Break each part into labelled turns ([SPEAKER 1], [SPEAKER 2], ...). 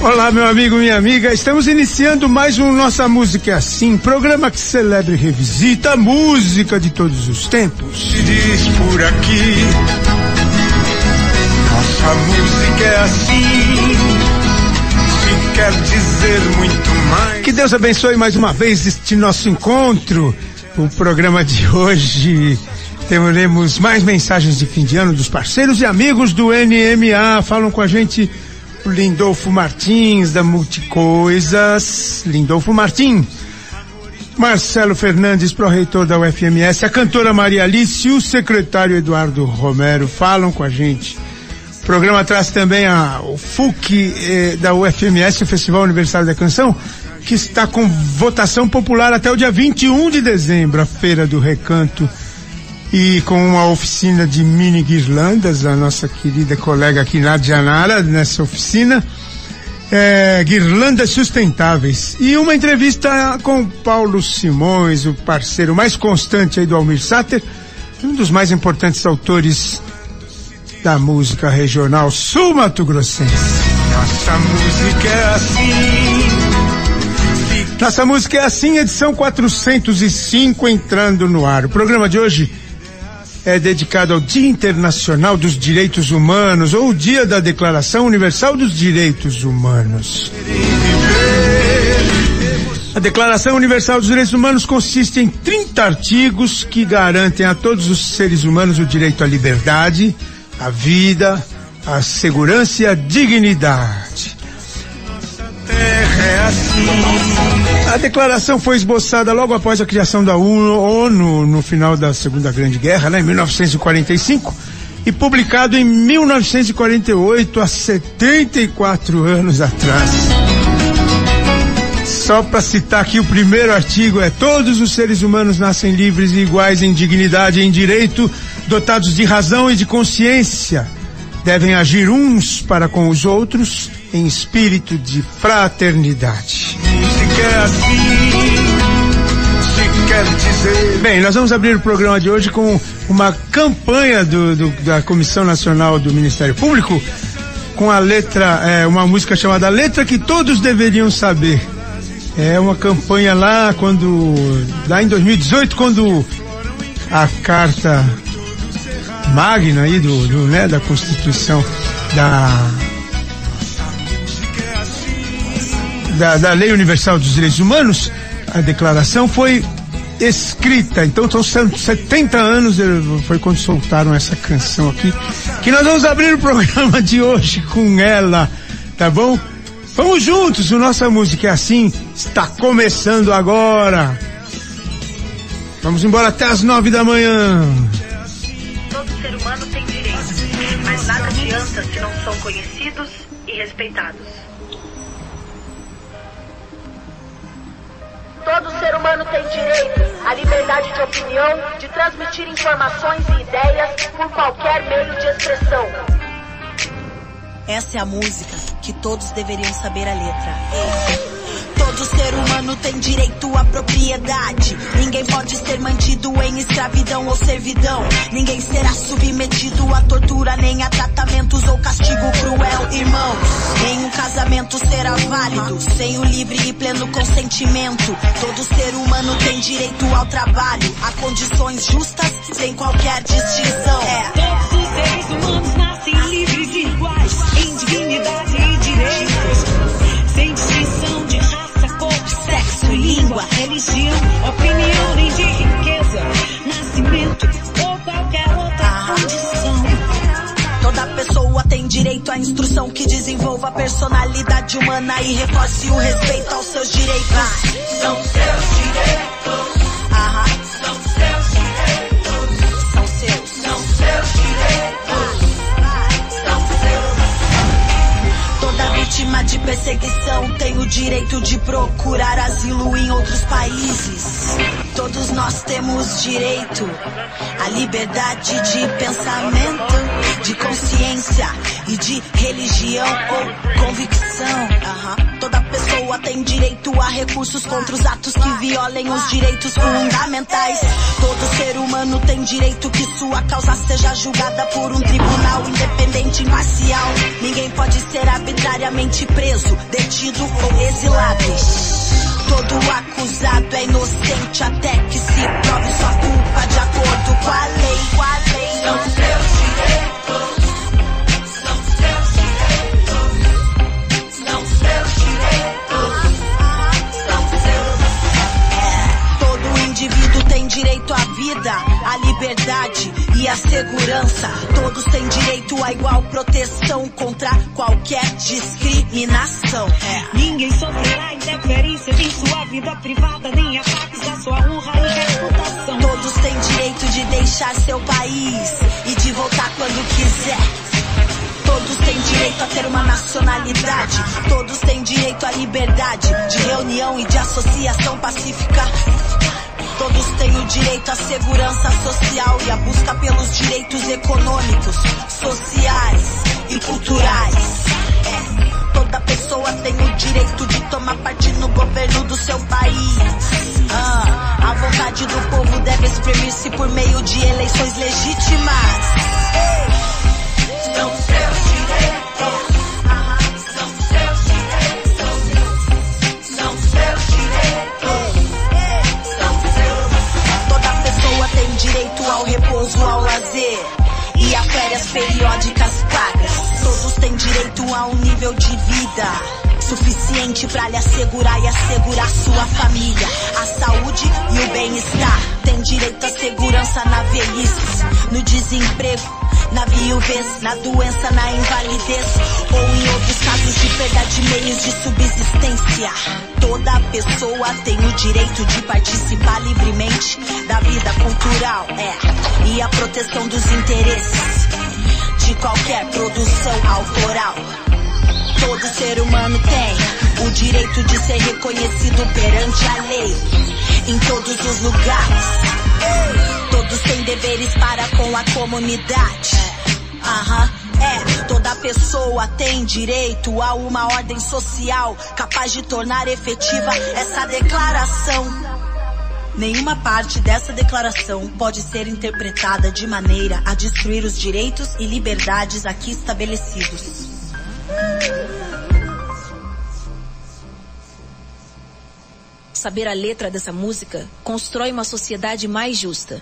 [SPEAKER 1] Olá, meu amigo, minha amiga. Estamos iniciando mais um Nossa Música é Assim, programa que celebra e revisita a música de todos os tempos.
[SPEAKER 2] Se diz por aqui, nossa música é assim. Se quer dizer muito mais.
[SPEAKER 1] Que Deus abençoe mais uma vez este nosso encontro. O programa de hoje teremos mais mensagens de fim de ano dos parceiros e amigos do NMA. Falam com a gente Lindolfo Martins, da Multicoisas. Lindolfo Martins. Marcelo Fernandes, pró-reitor da UFMS, a cantora Maria Alice e o secretário Eduardo Romero falam com a gente. O programa traz também a, o FUC eh, da UFMS, o Festival Universitário da Canção, que está com votação popular até o dia 21 de dezembro, a Feira do Recanto e com uma oficina de mini guirlandas, a nossa querida colega aqui Nadia Janara, nessa oficina, é, guirlandas sustentáveis. E uma entrevista com Paulo Simões, o parceiro mais constante aí do Almir Sater, um dos mais importantes autores da música regional sul-mato-grossense.
[SPEAKER 2] Nossa música é assim.
[SPEAKER 1] Nossa música é assim, edição 405 entrando no ar. O programa de hoje é dedicado ao Dia Internacional dos Direitos Humanos ou o Dia da Declaração Universal dos Direitos Humanos. A Declaração Universal dos Direitos Humanos consiste em 30 artigos que garantem a todos os seres humanos o direito à liberdade, à vida, à segurança e à dignidade.
[SPEAKER 2] É assim.
[SPEAKER 1] A declaração foi esboçada logo após a criação da ONU no final da Segunda Grande Guerra, né, em 1945, e publicado em 1948, há 74 anos atrás. Só para citar aqui o primeiro artigo é todos os seres humanos nascem livres e iguais em dignidade e em direito, dotados de razão e de consciência. Devem agir uns para com os outros em espírito de fraternidade.
[SPEAKER 2] Música é assim. Se quer dizer.
[SPEAKER 1] Bem, nós vamos abrir o programa de hoje com uma campanha do, do- da Comissão Nacional do Ministério Público com a letra, é, uma música chamada Letra que Todos Deveriam Saber. É uma campanha lá quando, lá em 2018, quando a carta magna aí do, do, né, da Constituição da, da, da Lei Universal dos Direitos Humanos, a declaração foi escrita. Então são 70 anos, foi quando soltaram essa canção aqui, que nós vamos abrir o programa de hoje com ela, tá bom? Vamos juntos, o Nossa Música é Assim está começando agora. Vamos embora até as nove da manhã.
[SPEAKER 3] Todo ser humano tem direitos, mas nada adianta se não são conhecidos e respeitados.
[SPEAKER 4] Todo ser humano tem direito à liberdade de opinião, de transmitir informações e ideias por qualquer meio de expressão.
[SPEAKER 5] Essa é a música que todos deveriam saber a letra. Todo ser humano tem direito à propriedade. Ninguém pode ser mantido em escravidão ou servidão. Ninguém será submetido a tortura, nem a tratamentos ou castigo cruel, irmãos. Nenhum casamento será válido sem o livre e pleno consentimento. Todo ser humano tem direito ao trabalho, a condições justas, sem qualquer distinção. É.
[SPEAKER 6] Todos os seres humanos língua, religião, opinião, nem de riqueza, nascimento ou qualquer outra condição.
[SPEAKER 5] Toda pessoa tem direito à instrução que desenvolva a personalidade humana e reforce o respeito aos seus direitos. São seus direitos. Vítima de perseguição, tem o direito de procurar asilo em outros países. Todos nós temos direito à liberdade de pensamento, de consciência e de religião ou convicção. Aham. Toda pessoa tem direito a recursos contra os atos que violem os direitos fundamentais. Todo ser humano tem direito que sua causa seja julgada por um tribunal independente e imparcial. Ninguém pode ser arbitrariamente preso, detido ou exilado. Todo acusado é inocente até que se prove sua culpa de acordo com a lei. Com a. São seus direitos. São seus direitos. São seus direitos. É, todo indivíduo tem direito à vida, à liberdade e à segurança. Todos têm direito à igual proteção contra qualquer discriminação. É.
[SPEAKER 6] Ninguém sofrerá interferências em sua vida privada, nem ataques à sua honra e reputação.
[SPEAKER 5] Todos têm direito de deixar seu país e de voltar quando quiser. Todos têm direito a ter uma nacionalidade. Todos têm direito à liberdade de reunião e de associação pacífica. Todos têm o direito à segurança social e à busca pelos direitos econômicos, sociais e culturais. Toda pessoa tem o direito de tomar parte no governo do seu país. Ah, a vontade do povo deve exprimir-se por meio de eleições legítimas. São seus direitos. Ao repouso, ao lazer e a férias periódicas pagas. Todos têm direito a um nível de vida suficiente pra lhe assegurar e assegurar sua família, a saúde e o bem-estar. Tem direito à segurança na velhice, no desemprego, na viuvez, na doença, na invalidez ou em outros casos de perda de meios de subsistência. Toda pessoa tem o direito de participar livremente da vida cultural, é, e a proteção dos interesses de qualquer produção autoral. Todo ser humano tem o direito de ser reconhecido perante a lei em todos os lugares. Todos têm deveres para com a comunidade. Aham. É, toda pessoa tem direito a uma ordem social capaz de tornar efetiva essa declaração. Nenhuma parte dessa declaração pode ser interpretada de maneira a destruir os direitos e liberdades aqui estabelecidos.
[SPEAKER 7] Saber a letra dessa música constrói uma sociedade mais justa.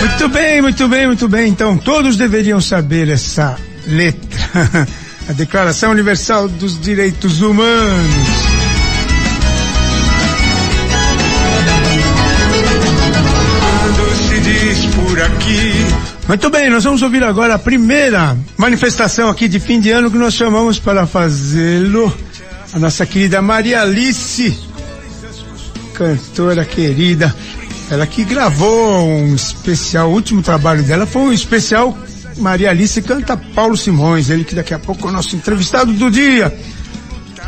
[SPEAKER 1] Muito bem, muito bem, muito bem. Então, todos deveriam saber essa letra. A Declaração Universal dos Direitos Humanos. Muito bem, nós vamos ouvir agora a primeira manifestação aqui de fim de ano que nós chamamos para fazê-lo a nossa querida Maria Alice, cantora querida. Ela que gravou um especial, o último trabalho dela foi um especial Maria Alice canta Paulo Simões, ele que daqui a pouco é o nosso entrevistado do dia.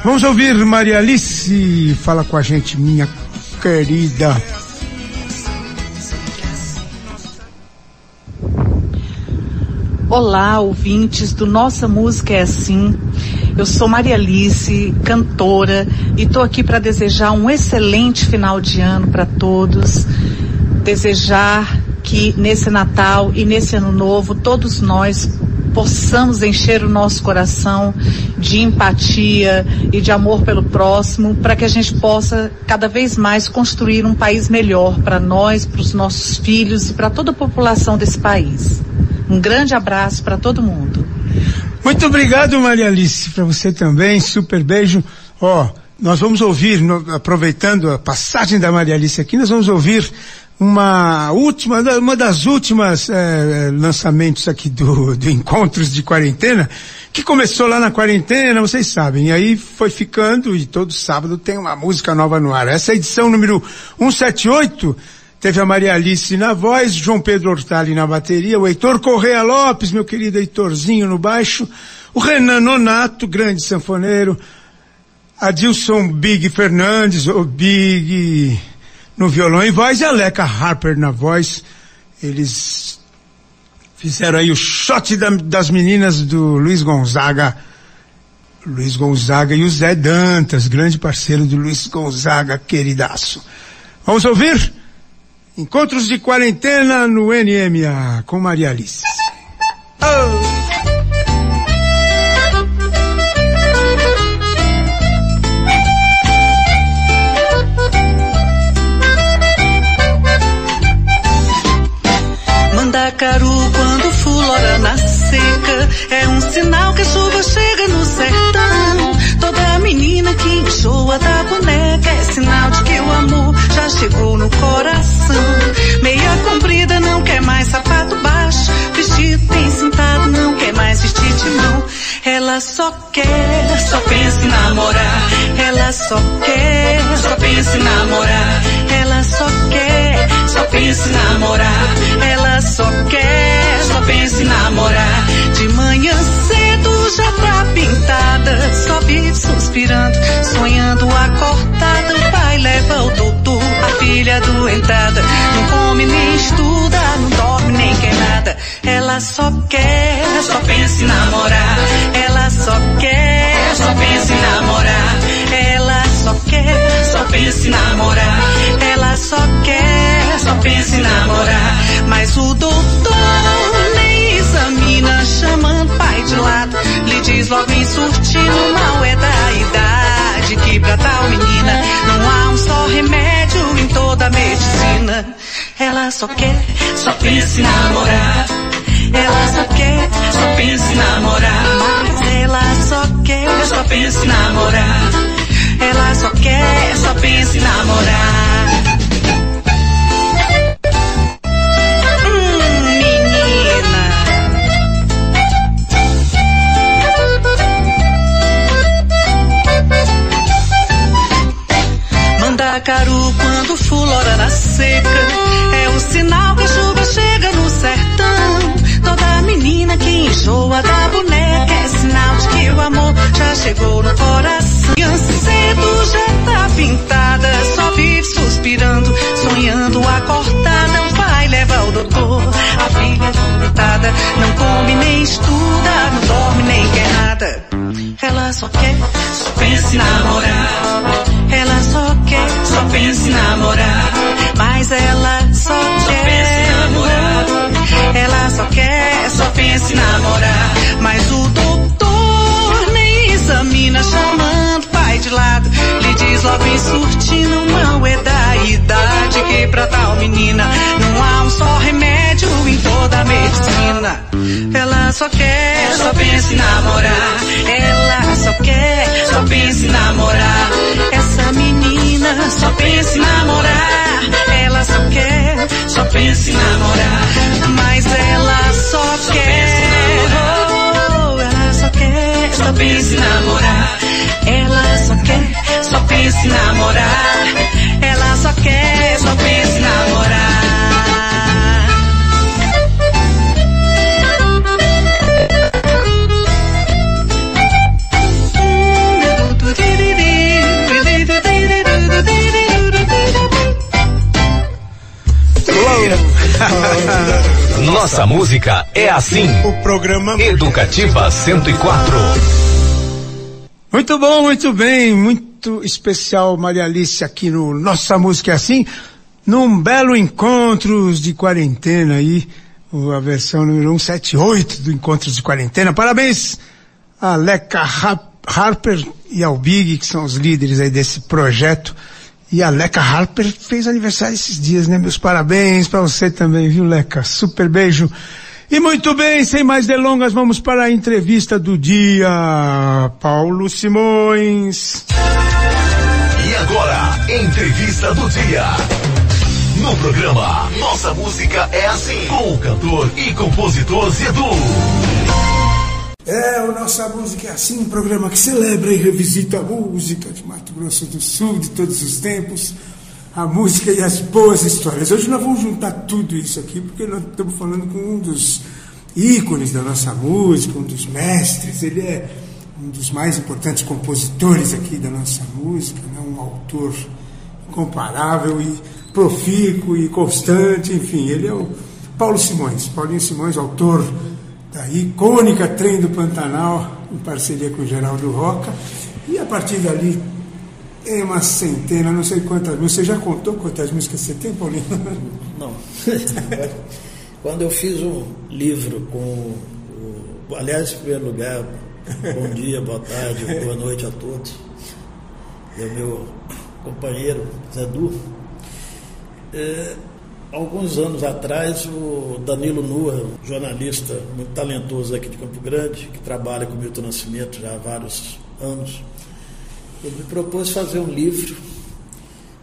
[SPEAKER 1] Vamos ouvir Maria Alice, fala com a gente, minha querida.
[SPEAKER 8] Olá, ouvintes do Nossa Música é Assim. Eu sou Maria Alice, cantora, e estou aqui para desejar um excelente final de ano para todos. Desejar que nesse Natal e nesse Ano Novo todos nós possamos encher o nosso coração de empatia e de amor pelo próximo, para que a gente possa cada vez mais construir um país melhor para nós, para os nossos filhos e para toda a população desse país. Um grande abraço para todo mundo.
[SPEAKER 1] Muito obrigado, Maria Alice, para você também, super beijo. Ó, nós vamos ouvir, no- aproveitando a passagem da Maria Alice aqui, nós vamos ouvir uma última, uma das últimas eh, lançamentos aqui do, do Encontros de Quarentena, que começou lá na quarentena, vocês sabem, e aí foi ficando, e todo sábado tem uma música nova no ar. Essa é a edição número 178, Teve a Maria Alice na voz, João Pedro Hortali na bateria, o Heitor Correa Lopes, meu querido Heitorzinho no baixo, o Renan Nonato, grande sanfoneiro, Adilson Big Fernandes, o Big no violão e voz, e a Leca Harper na voz. Eles fizeram aí o shot da, das meninas do Luiz Gonzaga. Luiz Gonzaga e o Zé Dantas, grande parceiro do Luiz Gonzaga, queridaço. Vamos ouvir? Encontros de quarentena no NMA com Maria Alice. Oh!
[SPEAKER 9] Mandacaru quando fulora na seca é um sinal que a chuva chega no sertão. Menina que enjoa da boneca é sinal de que o amor já chegou no coração. Meia comprida não quer mais sapato baixo, vestido bem sentado não quer mais vestir de mão. Ela só quer, só pensa em namorar. Ela só quer, só pensa em namorar. Ela só quer, só pensa em namorar. Ela só quer, só pensa em namorar. De manhã cedo já tá pintada, só vive suspirando, sonhando acordada. O pai leva o doutor, a filha doentada. Não come nem estuda, não dorme nem quer nada. Ela só quer, só pensa em namorar. Ela só quer, só pensa em namorar. Ela só quer, só pensa em namorar. Ela só quer, só pensa em namorar. Mas o doutor nem examina, chamando pai de lado. Diz logo em surtindo, mal é da idade. Que pra tal menina não há um só remédio em toda a medicina. Ela só quer, só pensa em namorar. Ela só quer, só pensa em namorar. Mas ela só quer, só pensa em namorar. Ela só quer, só pensa em namorar. Quando fulora na seca é o sinal que a chuva chega no sertão. Toda menina que enjoa da boneca é sinal de que o amor já chegou no coração. Criança cedo já tá pintada, só vive suspirando, sonhando acordada. O pai leva o doutor, a filha doentada, não come nem estuda, não dorme nem quer nada. Ela só quer, só pensa em namorar. Ela só só pensa em namorar. Mas ela só, quer namorar. Ela só quer, só pensa em namorar. Mas o doutor nem examina, chamando pai de lado. Lhe diz logo em surtindo, não é da idade que pra tal menina não há um só remédio em toda a medicina. Ela só quer, só pensa em namorar. Ela só quer, só pensa em namorar. Essa menina só pensa em namorar. Ela só quer, só pensa em namorar. Mas ela só quer, oh, ela só quer, só pensa em namorar. Ela só quer, só pensa em namorar. Ela só quer, só pensa
[SPEAKER 10] Nossa música é assim.
[SPEAKER 1] O programa
[SPEAKER 10] Educativa 104.
[SPEAKER 1] Muito bom, muito bem, muito especial Maria Alice aqui no Nossa Música é Assim, num belo Encontros de Quarentena aí, a versão número 178 do Encontros de Quarentena. Parabéns a Leca Har- Harper e ao Big, que são os líderes aí desse projeto. E a Leca Harper fez aniversário esses dias, né? Meus parabéns para você também, viu, Leca? Super beijo. E muito bem, sem mais delongas, vamos para a entrevista do dia. Paulo Simões.
[SPEAKER 10] E agora, entrevista do dia. No programa Nossa Música é Assim, com o cantor e compositor Zedu.
[SPEAKER 1] É, o Nossa Música é assim, um programa que celebra e revisita a música de Mato Grosso do Sul, de todos os tempos, a música e as boas histórias. Hoje nós vamos juntar tudo isso aqui, porque nós estamos falando com um dos ícones da nossa música, um dos mestres, ele é um dos mais importantes compositores aqui da nossa música, né? um autor incomparável e profícuo e constante, enfim, ele é o Paulo Simões, Paulinho Simões, autor da icônica Trem do Pantanal, em parceria com o Geraldo Roca, e a partir dali tem uma centena, não sei quantas músicas. Você já contou quantas músicas você tem, Paulinho?
[SPEAKER 11] Não. Quando eu fiz um livro com. O, aliás, em primeiro lugar, bom dia, boa tarde, boa noite a todos. E o meu companheiro, Zé Du. É, alguns anos atrás, o Danilo Nua, jornalista muito talentoso aqui de Campo Grande, que trabalha com Milton Nascimento já há vários anos, ele me propôs fazer um livro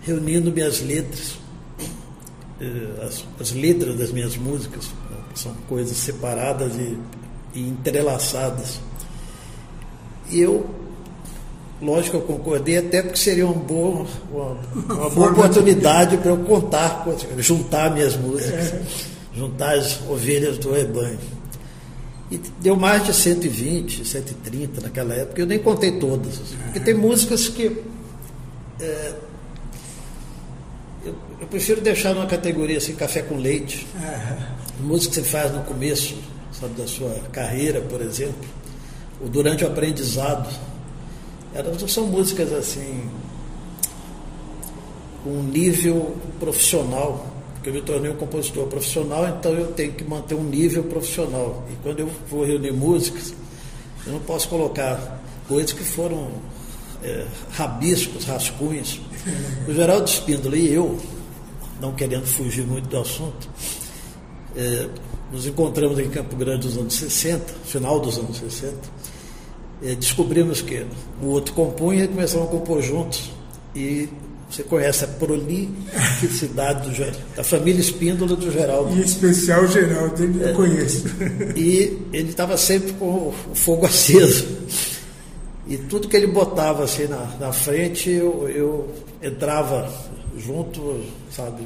[SPEAKER 11] reunindo minhas letras, eh, as, as letras das minhas músicas, né, são coisas separadas e, e entrelaçadas. E eu, lógico, eu concordei, até porque seria uma boa, uma, uma boa oportunidade para eu contar, juntar minhas músicas, juntar as ovelhas do rebanho. E deu mais de 120, 130 naquela época. Eu nem contei todas. Porque tem músicas que. É, eu, eu, prefiro deixar numa categoria assim, café com leite. Música que você faz no começo sabe, da sua carreira, por exemplo, ou durante o aprendizado. Elas são músicas assim, um nível profissional porque eu me tornei um compositor profissional, então eu tenho que manter um nível profissional. E quando eu vou reunir músicas, eu não posso colocar coisas que foram é, rabiscos, rascunhos. O Geraldo Espíndola e eu, não querendo fugir muito do assunto, é, nos encontramos em Campo Grande nos anos 60, final dos anos 60, é, descobrimos que o outro compunha e começamos a compor juntos. E você conhece a prolificidade do, da família Espíndola do Geraldo.
[SPEAKER 1] Em especial o Geraldo, ele é, conheço.
[SPEAKER 11] E ele estava sempre com o fogo aceso. E tudo que ele botava assim na, na frente, eu, eu entrava junto, sabe?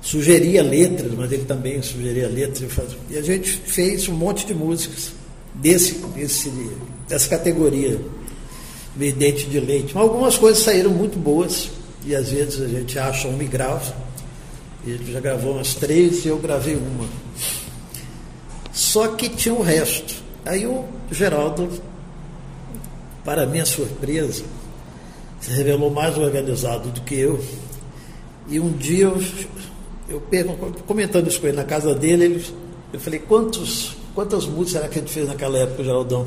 [SPEAKER 11] Sugeria letras, mas ele também sugeria letras. E a gente fez um monte de músicas desse, desse, dessa categoria meio dente de leite. Mas algumas coisas saíram muito boas e às vezes a gente acha um e grava. Ele já gravou umas três e eu gravei uma. Só que tinha o resto. Aí o Geraldo, para minha surpresa, se revelou mais organizado do que eu. E um dia eu, eu comentando isso com ele na casa dele, ele, eu falei, quantos, quantas músicas será que a gente fez naquela época, Geraldão?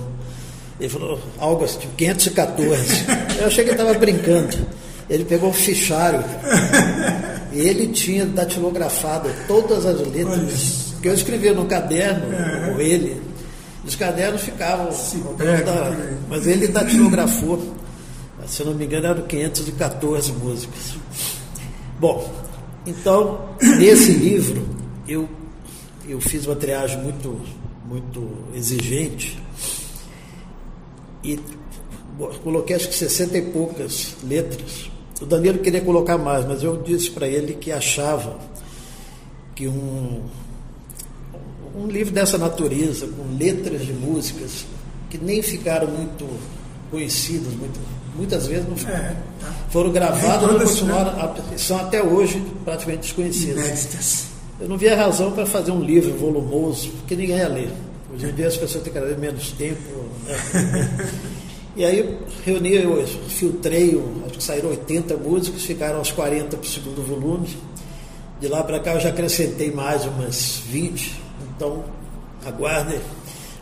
[SPEAKER 11] Ele falou algo assim, tipo 514. Eu achei que ele estava brincando. Ele pegou um fichário e ele tinha datilografado todas as letras que eu escrevia no caderno com ele. Os cadernos ficavam. Da, mas ele datilografou. Se eu não me engano, eram 514 músicas. Bom, então, nesse livro, eu, eu fiz uma triagem muito, muito exigente e coloquei acho que 60 e poucas letras. O Danilo queria colocar mais, mas eu disse para ele que achava que um, um livro dessa natureza, com letras de músicas que nem ficaram muito conhecidas, muito, muitas vezes não foram, é, tá. foram gravadas, não continuaram, né? são até hoje praticamente desconhecidas. Inéditas. Eu não vi a razão para fazer um livro volumoso, porque ninguém ia ler. Hoje em dia as pessoas têm cada vez menos tempo. E aí reuni, eu filtrei, acho que saíram 80 músicas, ficaram os 40 para o segundo volume. De lá para cá eu já acrescentei mais umas 20, então aguardem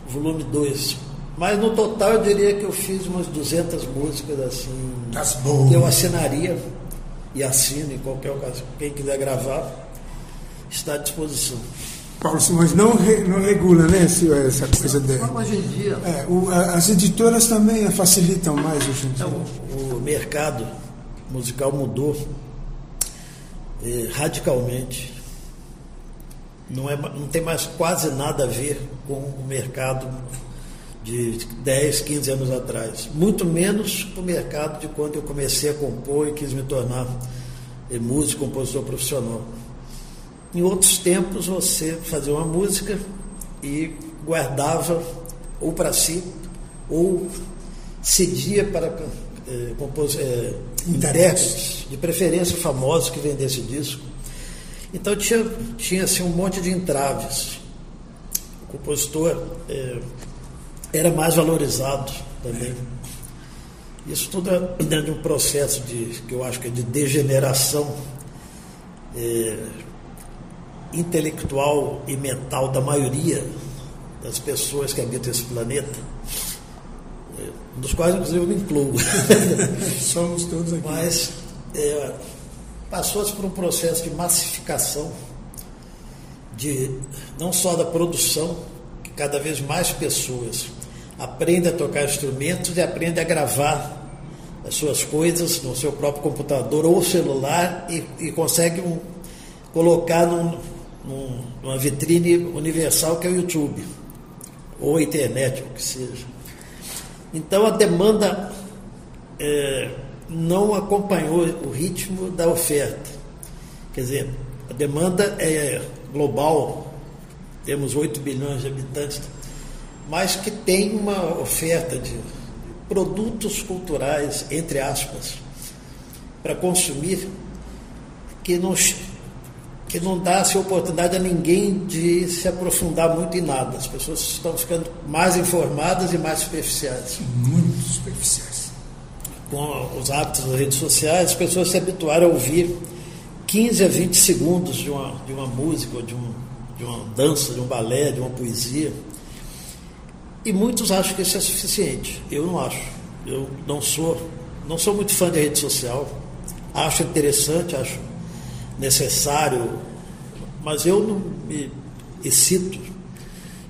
[SPEAKER 11] volume 2. Mas no total eu diria que eu fiz umas 200 músicas assim.
[SPEAKER 1] Das boas.
[SPEAKER 11] Que eu assinaria e assino em qualquer ocasião. Quem quiser gravar, está à disposição.
[SPEAKER 1] Paulo Simões não, re, não regula, né, essa coisa
[SPEAKER 11] dele. Hoje em dia.
[SPEAKER 1] É, o, as editoras também facilitam mais hoje em dia.
[SPEAKER 11] o, o mercado musical mudou eh, radicalmente. Não, é, não tem mais quase nada a ver com o mercado de 10, 15 anos atrás. Muito menos com o mercado de quando eu comecei a compor e quis me tornar eh, músico, compositor profissional. Em outros tempos, você fazia uma música, e guardava ou para si ou cedia para eh, compos, eh, intérpretes, de preferência famosos que vendessem disco. Então tinha, tinha assim, um monte de entraves. O compositor eh, era mais valorizado também. Isso tudo é dentro de um processo de, que eu acho que é de degeneração eh, intelectual e mental da maioria das pessoas que habitam esse planeta, dos quais inclusive eu me incluo.
[SPEAKER 1] Somos todos aqui.
[SPEAKER 11] Mas é, passou-se por um processo de massificação, de não só da produção, que cada vez mais pessoas aprendem a tocar instrumentos e aprendem a gravar as suas coisas no seu próprio computador ou celular e, e conseguem um, colocar num, num, numa vitrine universal que é o YouTube ou a internet, ou o que seja. Então a demanda é, não acompanhou o ritmo da oferta. Quer dizer, a demanda é global, temos 8 bilhões de habitantes, mas que tem uma oferta de produtos culturais, entre aspas, para consumir, que não, que não dá -se oportunidade a ninguém de se aprofundar muito em nada. As pessoas estão ficando mais informadas e mais superficiais.
[SPEAKER 1] Muito superficiais.
[SPEAKER 11] Com os hábitos das redes sociais, as pessoas se habituaram a ouvir 15 a 20 segundos de uma, de uma música, de, um, de uma dança, de um balé, de uma poesia. E muitos acham que isso é suficiente. Eu não acho. Eu não sou, não sou muito fã de rede social. Acho interessante, acho necessário, mas eu não me excito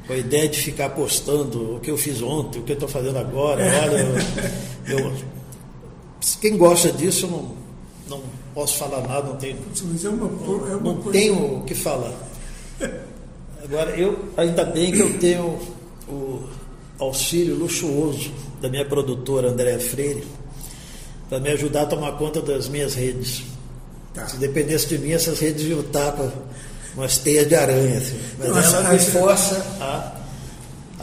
[SPEAKER 11] com a ideia de ficar postando o que eu fiz ontem, o que eu estou fazendo agora. Olha, eu, eu, quem gosta disso, eu não, não posso falar nada, não tenho,
[SPEAKER 1] Mas é uma, é uma
[SPEAKER 11] não
[SPEAKER 1] coisa-
[SPEAKER 11] tenho o que falar. Agora, eu, ainda bem que eu tenho o auxílio luxuoso da minha produtora Andréa Freire para me ajudar a tomar conta das minhas redes.
[SPEAKER 1] Tá.
[SPEAKER 11] Se dependesse de mim, essas redes iam estar com umas teias de aranha. Assim. Mas
[SPEAKER 1] Nossa,
[SPEAKER 11] ela me
[SPEAKER 1] mas-
[SPEAKER 11] força a,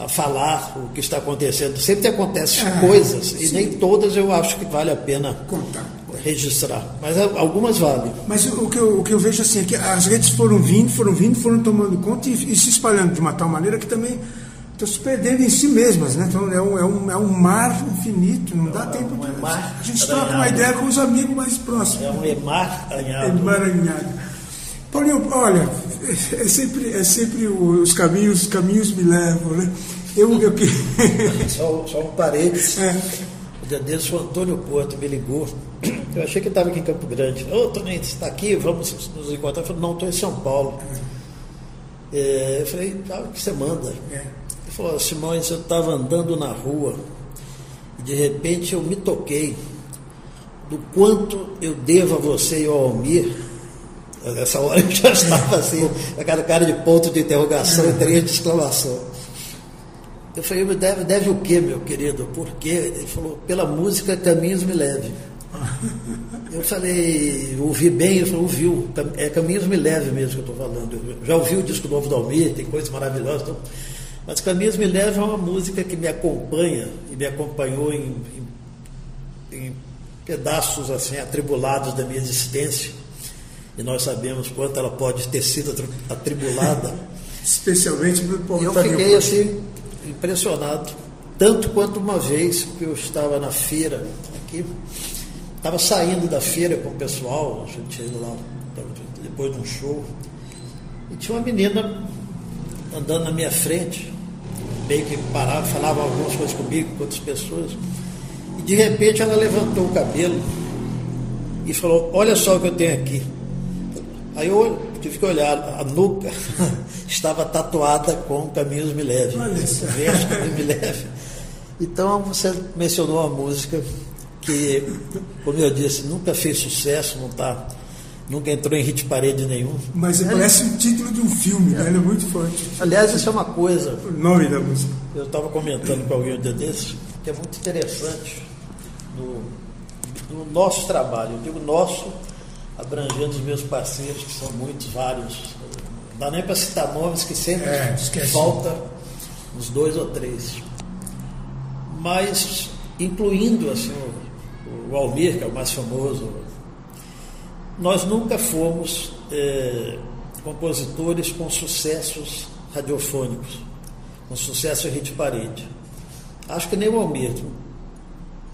[SPEAKER 11] a falar o que está acontecendo. Sempre acontecem
[SPEAKER 1] Ah,
[SPEAKER 11] coisas, e
[SPEAKER 1] sim.
[SPEAKER 11] nem todas eu acho que vale a pena
[SPEAKER 1] Contar.
[SPEAKER 11] registrar. Mas algumas valem.
[SPEAKER 1] Mas o que, eu, o que eu vejo assim é que as redes foram vindo, foram vindo, foram tomando conta e, e se espalhando de uma tal maneira que também estão se perdendo em si mesmas, né? Então é um, é um, é um mar infinito, não dá tempo de.
[SPEAKER 11] mar
[SPEAKER 1] a gente troca uma
[SPEAKER 11] aranhado.
[SPEAKER 1] ideia com os amigos mais próximos.
[SPEAKER 11] É um emaranhado.
[SPEAKER 1] Emaranhado. Paulinho, olha, é sempre, é sempre os caminhos, os caminhos me levam, né? Eu, eu.
[SPEAKER 11] Só, só um parênteses.
[SPEAKER 1] É.
[SPEAKER 11] O dia desses, o Antônio Porto me ligou. Eu achei que estava aqui em Campo Grande. Ô, Toninho, você está aqui? Vamos nos encontrar. Eu falei, não, estou em São Paulo. É, eu falei, ah, o que você manda?
[SPEAKER 1] É.
[SPEAKER 11] Falou, Simões, eu estava andando na rua e de repente eu me toquei do quanto eu devo a você e ao Almir. Nessa hora eu já estava assim, aquela cara de ponto de interrogação e três de exclamação. Eu falei, "Me deve, deve o quê, meu querido? Por quê? Ele falou, pela música Caminhos Me Leve. Eu falei, ouvi bem, ele falou, ouviu, é Caminhos Me Leve mesmo que eu estou falando. Eu já ouvi o disco novo do Almir, tem coisas maravilhosas. então, mas Caminhos Me Leve é uma música que me acompanha e me acompanhou em, em- em pedaços assim atribulados da minha existência. E nós sabemos quanto ela pode ter sido atri- atribulada.
[SPEAKER 1] Especialmente para o povo
[SPEAKER 11] eu
[SPEAKER 1] que
[SPEAKER 11] fiquei assim, impressionado. Tanto quanto uma vez que eu estava na feira aqui, estava saindo da feira com o pessoal, a gente tinha ido lá depois de um show, e tinha uma menina andando na minha frente, meio que parava, falava algumas coisas comigo, com outras pessoas, e de repente ela levantou o cabelo e falou, olha só o que eu tenho aqui. Aí eu tive que olhar, a nuca estava tatuada com Caminhos Me Leve.
[SPEAKER 1] Olha.
[SPEAKER 11] Verso Caminhos Me Leve. Então você mencionou uma música que, como eu disse, nunca fez sucesso, não tá, nunca entrou em hit parede nenhum.
[SPEAKER 1] Mas parece um título de um filme, né? Ele é muito forte.
[SPEAKER 11] Aliás, isso é uma coisa,
[SPEAKER 1] O nome da música.
[SPEAKER 11] eu estava comentando com alguém um dia desses, que é muito interessante no, no nosso trabalho. Eu digo nosso, abrangendo os meus parceiros, que são muitos, vários, Não dá nem para citar nomes que sempre
[SPEAKER 1] É,
[SPEAKER 11] falta uns dois ou três. Mas, incluindo assim, o, o Almir, que é o mais famoso, nós nunca fomos eh, compositores com sucessos radiofônicos, com sucesso em hit parede. Acho que nem o Almir.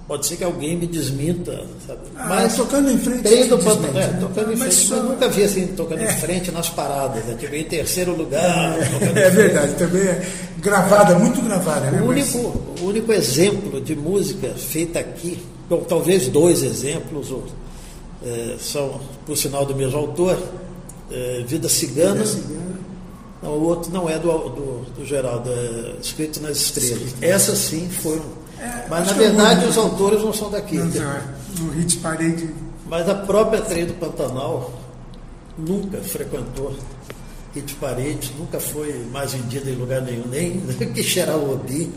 [SPEAKER 11] Pode ser que alguém me desminta, sabe?
[SPEAKER 1] Ah, tocando em frente,
[SPEAKER 11] Pantanal,
[SPEAKER 1] desmente,
[SPEAKER 11] é,
[SPEAKER 1] né?
[SPEAKER 11] tocando em
[SPEAKER 1] Mas
[SPEAKER 11] frente.
[SPEAKER 1] só-
[SPEAKER 11] Eu nunca vi assim, tocando
[SPEAKER 1] É.
[SPEAKER 11] em frente nas paradas, né? Tipo, em terceiro lugar. em
[SPEAKER 1] É
[SPEAKER 11] frente.
[SPEAKER 1] verdade, também é gravada, muito gravada, né?
[SPEAKER 11] O
[SPEAKER 1] Mas-
[SPEAKER 11] único, o único exemplo de música feita aqui, bom, talvez dois exemplos, ou, eh, são, por sinal, do mesmo autor, eh, Vida Cigana.
[SPEAKER 1] Vida Cigana.
[SPEAKER 11] Não, o outro não é do, do, do Geraldo, é Escrito nas Estrelas. Essas sim foram. Mas,
[SPEAKER 1] acho
[SPEAKER 11] na
[SPEAKER 1] é
[SPEAKER 11] verdade, os autores não são daqui.
[SPEAKER 1] Não, não, no hit parede.
[SPEAKER 11] Mas a própria Trem do Pantanal nunca frequentou hit parede, nunca foi mais vendida em lugar nenhum, nem que Xeraobi.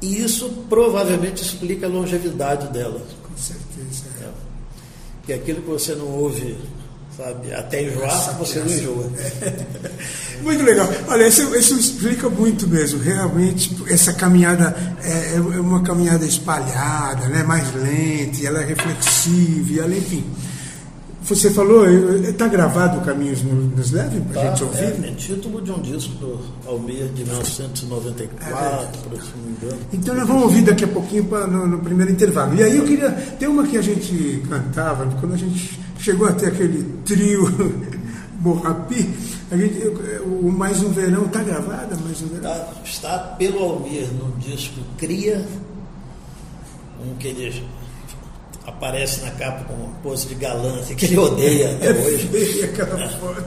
[SPEAKER 11] E isso provavelmente explica a longevidade dela.
[SPEAKER 1] Com certeza.
[SPEAKER 11] É. Que aquilo que você não ouve, sabe, até enjoar,
[SPEAKER 1] Essa
[SPEAKER 11] você não enjoa.
[SPEAKER 1] Muito legal. Olha, isso, isso explica muito mesmo. Realmente, essa caminhada é, é uma caminhada espalhada, né? mais lenta, e ela é reflexiva, e ela, enfim. Você falou, está gravado o Caminhos no- nos Leve para a
[SPEAKER 11] Tá?
[SPEAKER 1] gente ouvir?
[SPEAKER 11] É, é título de um disco do Almir de 1994, por se não me engano.
[SPEAKER 1] Então nós vamos ouvir daqui a pouquinho pra, no, no primeiro intervalo. E aí eu queria. Tem uma que a gente cantava, quando a gente chegou até aquele trio Borrapi, a gente, o Mais um Verão, está gravada Mais um Verão?
[SPEAKER 11] Tá, está pelo Almir no disco Cria, um que ele aparece na capa com uma pose de galã, assim, que ele odeia até hoje.
[SPEAKER 1] feia aquela foto.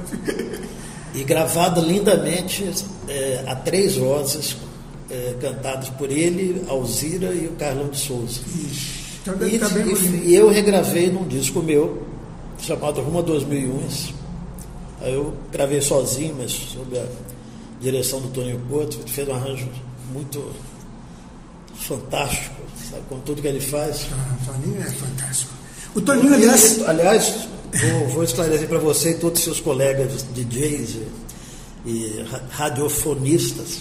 [SPEAKER 11] E gravada lindamente é, a três vozes, é, cantadas por ele, Alzira e o Carlão de Souza.
[SPEAKER 1] Então deve
[SPEAKER 11] E,
[SPEAKER 1] estar bem
[SPEAKER 11] e- e eu regravei num disco meu, chamado Rumo a 2001. Aí eu gravei sozinho, mas sob a direção do Toninho Couto, fez um arranjo muito fantástico, sabe, com tudo que ele faz.
[SPEAKER 1] Ah, o Toninho é fantástico. O Toninho, aliás.
[SPEAKER 11] Ele- aliás, vou, vou esclarecer para você e todos os seus colegas DJs e, e ra- radiofonistas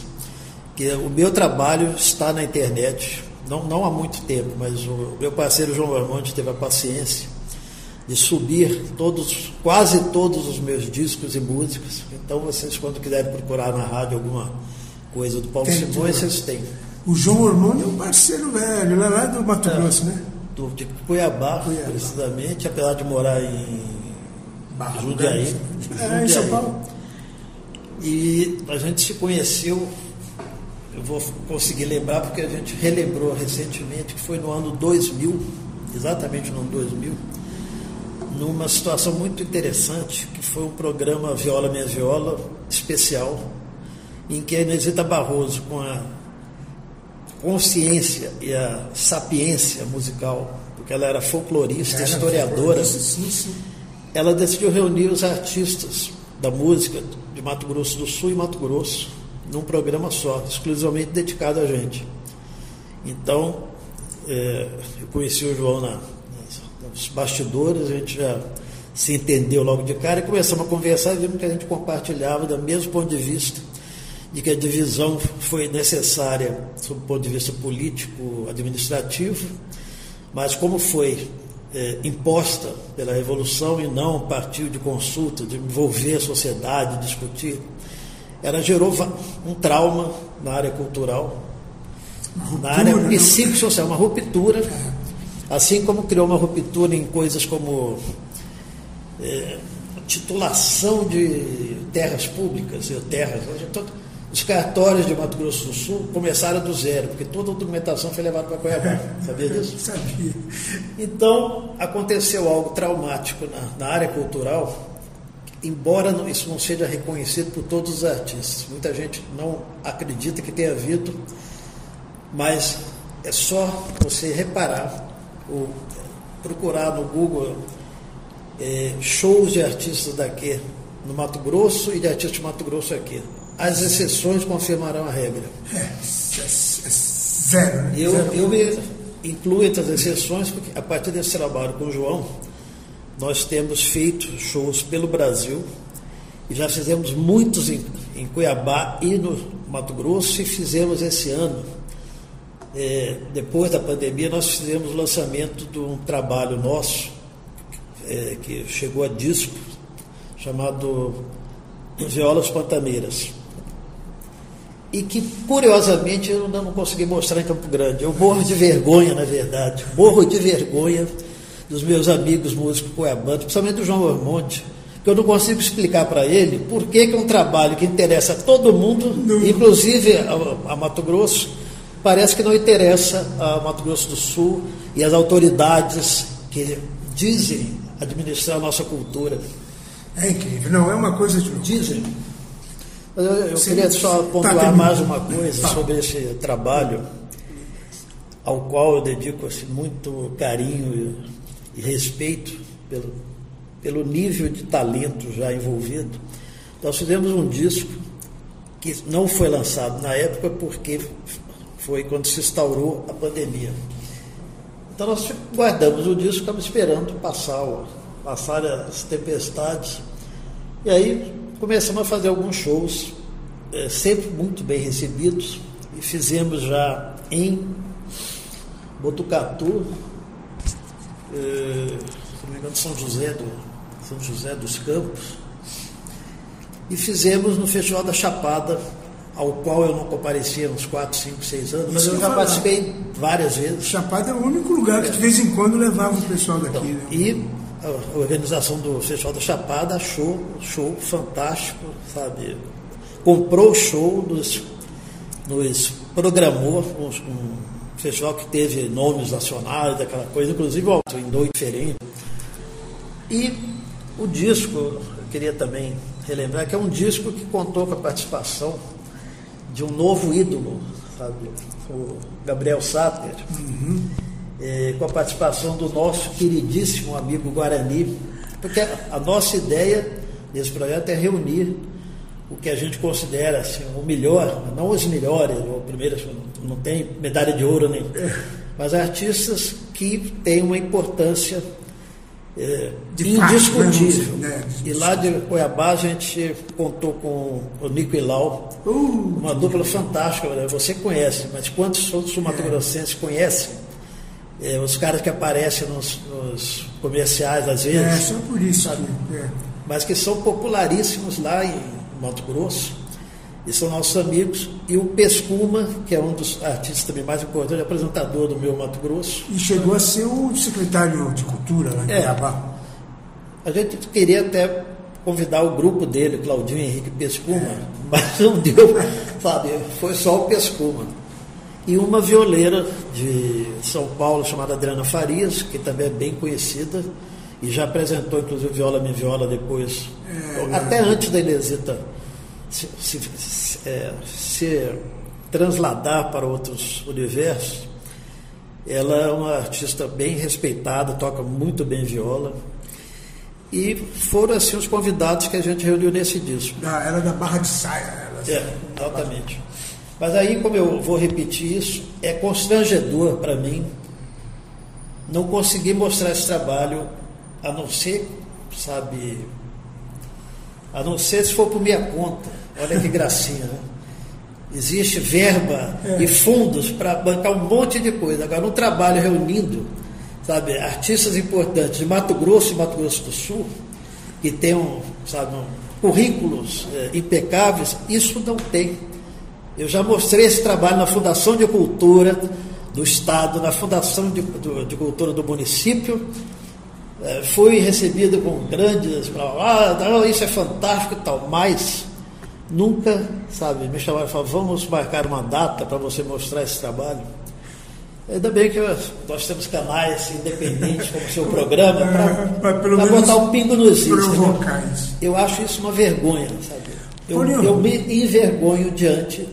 [SPEAKER 11] que o meu trabalho está na internet, não, não há muito tempo, mas o meu parceiro João Armando teve a paciência de subir todos, quase todos os meus discos e músicas. Então vocês, quando quiserem procurar na rádio alguma coisa do Paulo Simões, vocês têm.
[SPEAKER 1] O João Hormônio é um parceiro velho, lá, lá do Mato
[SPEAKER 11] É.
[SPEAKER 1] Grosso, né?
[SPEAKER 11] Do, de Cuiabá,
[SPEAKER 1] Cuiabá.
[SPEAKER 11] precisamente, apesar de morar em
[SPEAKER 1] Barra
[SPEAKER 11] Jundiaí.
[SPEAKER 1] É, em São Paulo.
[SPEAKER 11] E a gente se conheceu, eu vou conseguir lembrar porque a gente relembrou recentemente, que foi no ano 2000, exatamente no ano 2000, numa situação muito interessante, que foi um programa Viola Minha Viola especial, em que a Inesita Barroso, com a consciência e a sapiência musical, porque ela era folclorista, historiadora,
[SPEAKER 1] sim, sim.
[SPEAKER 11] ela decidiu reunir os artistas da música de Mato Grosso do Sul e Mato Grosso num programa só, exclusivamente dedicado a gente. Então, é, eu conheci o João na, nos bastidores, a gente já se entendeu logo de cara e começamos a conversar e vimos que a gente compartilhava do mesmo ponto de vista de que a divisão foi necessária sob o ponto de vista político, administrativo, mas como foi é, imposta pela Revolução e não partiu de consulta, de envolver a sociedade, discutir, ela gerou um trauma na área cultural, na área
[SPEAKER 1] né?
[SPEAKER 11] psicossocial, uma ruptura, assim como criou uma ruptura em coisas como é, titulação de terras públicas, terras, hoje, todo- os cartórios de Mato Grosso do Sul começaram do zero, porque toda a documentação foi levada para Cuiabá. Sabia disso?
[SPEAKER 1] Sabia.
[SPEAKER 11] Então, aconteceu algo traumático na, na área cultural, embora isso não seja reconhecido por todos os artistas. Muita gente não acredita que tenha havido, mas é só você reparar, ou procurar no Google eh, shows de artistas daqui no Mato Grosso e de artistas de Mato Grosso aqui. As exceções confirmarão a regra.
[SPEAKER 1] É, é- é zero, né?
[SPEAKER 11] Eu,
[SPEAKER 1] Zero.
[SPEAKER 11] eu me incluo entre as exceções, porque a partir desse trabalho com o João, nós temos feito shows pelo Brasil E já fizemos muitos em, em Cuiabá e no Mato Grosso e fizemos esse ano. É, depois da pandemia, nós fizemos o lançamento de um trabalho nosso, é, que chegou a disco, chamado Violas Pantaneiras. E que, curiosamente, eu ainda não consegui mostrar em Campo Grande. Eu morro de vergonha, na verdade. Morro de vergonha dos meus amigos músicos cuiabanos, principalmente do João Ormonte, que eu não consigo explicar para ele por que, que um trabalho que interessa a todo mundo, não. inclusive a, a, Mato Grosso, parece que não interessa a Mato Grosso do Sul e as autoridades que dizem administrar a nossa cultura.
[SPEAKER 1] É incrível, não é uma coisa de.
[SPEAKER 11] Dizem. Eu, eu queria só pontuar tá mais uma coisa tá. sobre esse trabalho, ao qual eu dedico assim, muito carinho e, e respeito pelo, pelo nível de talento já envolvido. Nós fizemos um disco que não foi lançado na época porque foi quando se instaurou a pandemia. Então nós guardamos o disco, ficamos esperando passar, passar as tempestades. E aí começamos a fazer alguns shows, é, sempre muito bem recebidos, e fizemos já em Botucatu, é, se não me engano, São José, do, São José dos Campos, e fizemos no Festival da Chapada, ao qual eu não comparecia uns 4, 5, 6 anos, mas Isso eu já participei várias vezes.
[SPEAKER 1] Chapada é o único lugar que de vez em quando levava o pessoal daqui. Então, né?
[SPEAKER 11] E a organização do Festival da Chapada achou show fantástico, sabe? Comprou o show, nos, nos programou um, um, festival que teve nomes nacionais, daquela coisa, inclusive em dois diferentes. E o disco, eu queria também relembrar que é um disco que contou com a participação de um novo ídolo, sabe? O Gabriel Satter. Uhum é, com a participação do nosso queridíssimo amigo Guarani, porque a nossa ideia nesse projeto é reunir o que a gente considera assim, o melhor, não os melhores, o primeiro não tem medalha de ouro nem, mas artistas que têm uma importância é, indiscutível. Né? E lá de Cuiabá a gente contou com o Nico Ilau, uh, uma dupla fantástica, você conhece, mas quantos outros sumatogrossenses conhecem? É, os caras que aparecem nos, nos, comerciais às vezes. É,
[SPEAKER 1] só por isso. Sabe? É.
[SPEAKER 11] Mas que são popularíssimos lá em Mato Grosso. E são nossos amigos. E o Pescuma, que é um dos artistas também mais importantes, apresentador do meu Mato Grosso.
[SPEAKER 1] E chegou a ser o secretário de Cultura lá em é, Cuiabá.
[SPEAKER 11] A gente queria até convidar o grupo dele, Claudinho Henrique Pescuma, é. mas não deu, sabe? Foi só o Pescuma e uma violeira de São Paulo chamada Adriana Farias, que também é bem conhecida e já apresentou inclusive Viola Me Viola depois, é, até é. antes da Inesita se, se, se, é, se transladar para outros universos. Ela é uma artista bem respeitada, toca muito bem viola. E foram assim os convidados que a gente reuniu nesse disco.
[SPEAKER 1] Ah, era da Barra de Saia.
[SPEAKER 11] Ela, é, exatamente. Mas aí, como eu vou repetir isso, é constrangedor para mim não conseguir mostrar esse trabalho, a não ser, sabe, a não ser se for por minha conta. Olha que gracinha, né? Existe verba é. e fundos para bancar um monte de coisa. Agora, um trabalho reunindo, sabe, artistas importantes de Mato Grosso e Mato Grosso do Sul, que tenham, sabe, um, currículos é, impecáveis, isso não tem. Eu já mostrei esse trabalho na Fundação de Cultura do Estado, na Fundação de, de, de Cultura do município. É, fui recebido com grandes. Ah, não, isso é fantástico e tal, mas nunca, sabe, me chamaram e falaram: vamos marcar uma data para você mostrar esse trabalho. Ainda bem que nós temos canais independentes como o seu programa para botar o um pingo nos is. Né? Eu acho isso uma vergonha, sabe? Eu, eu me envergonho diante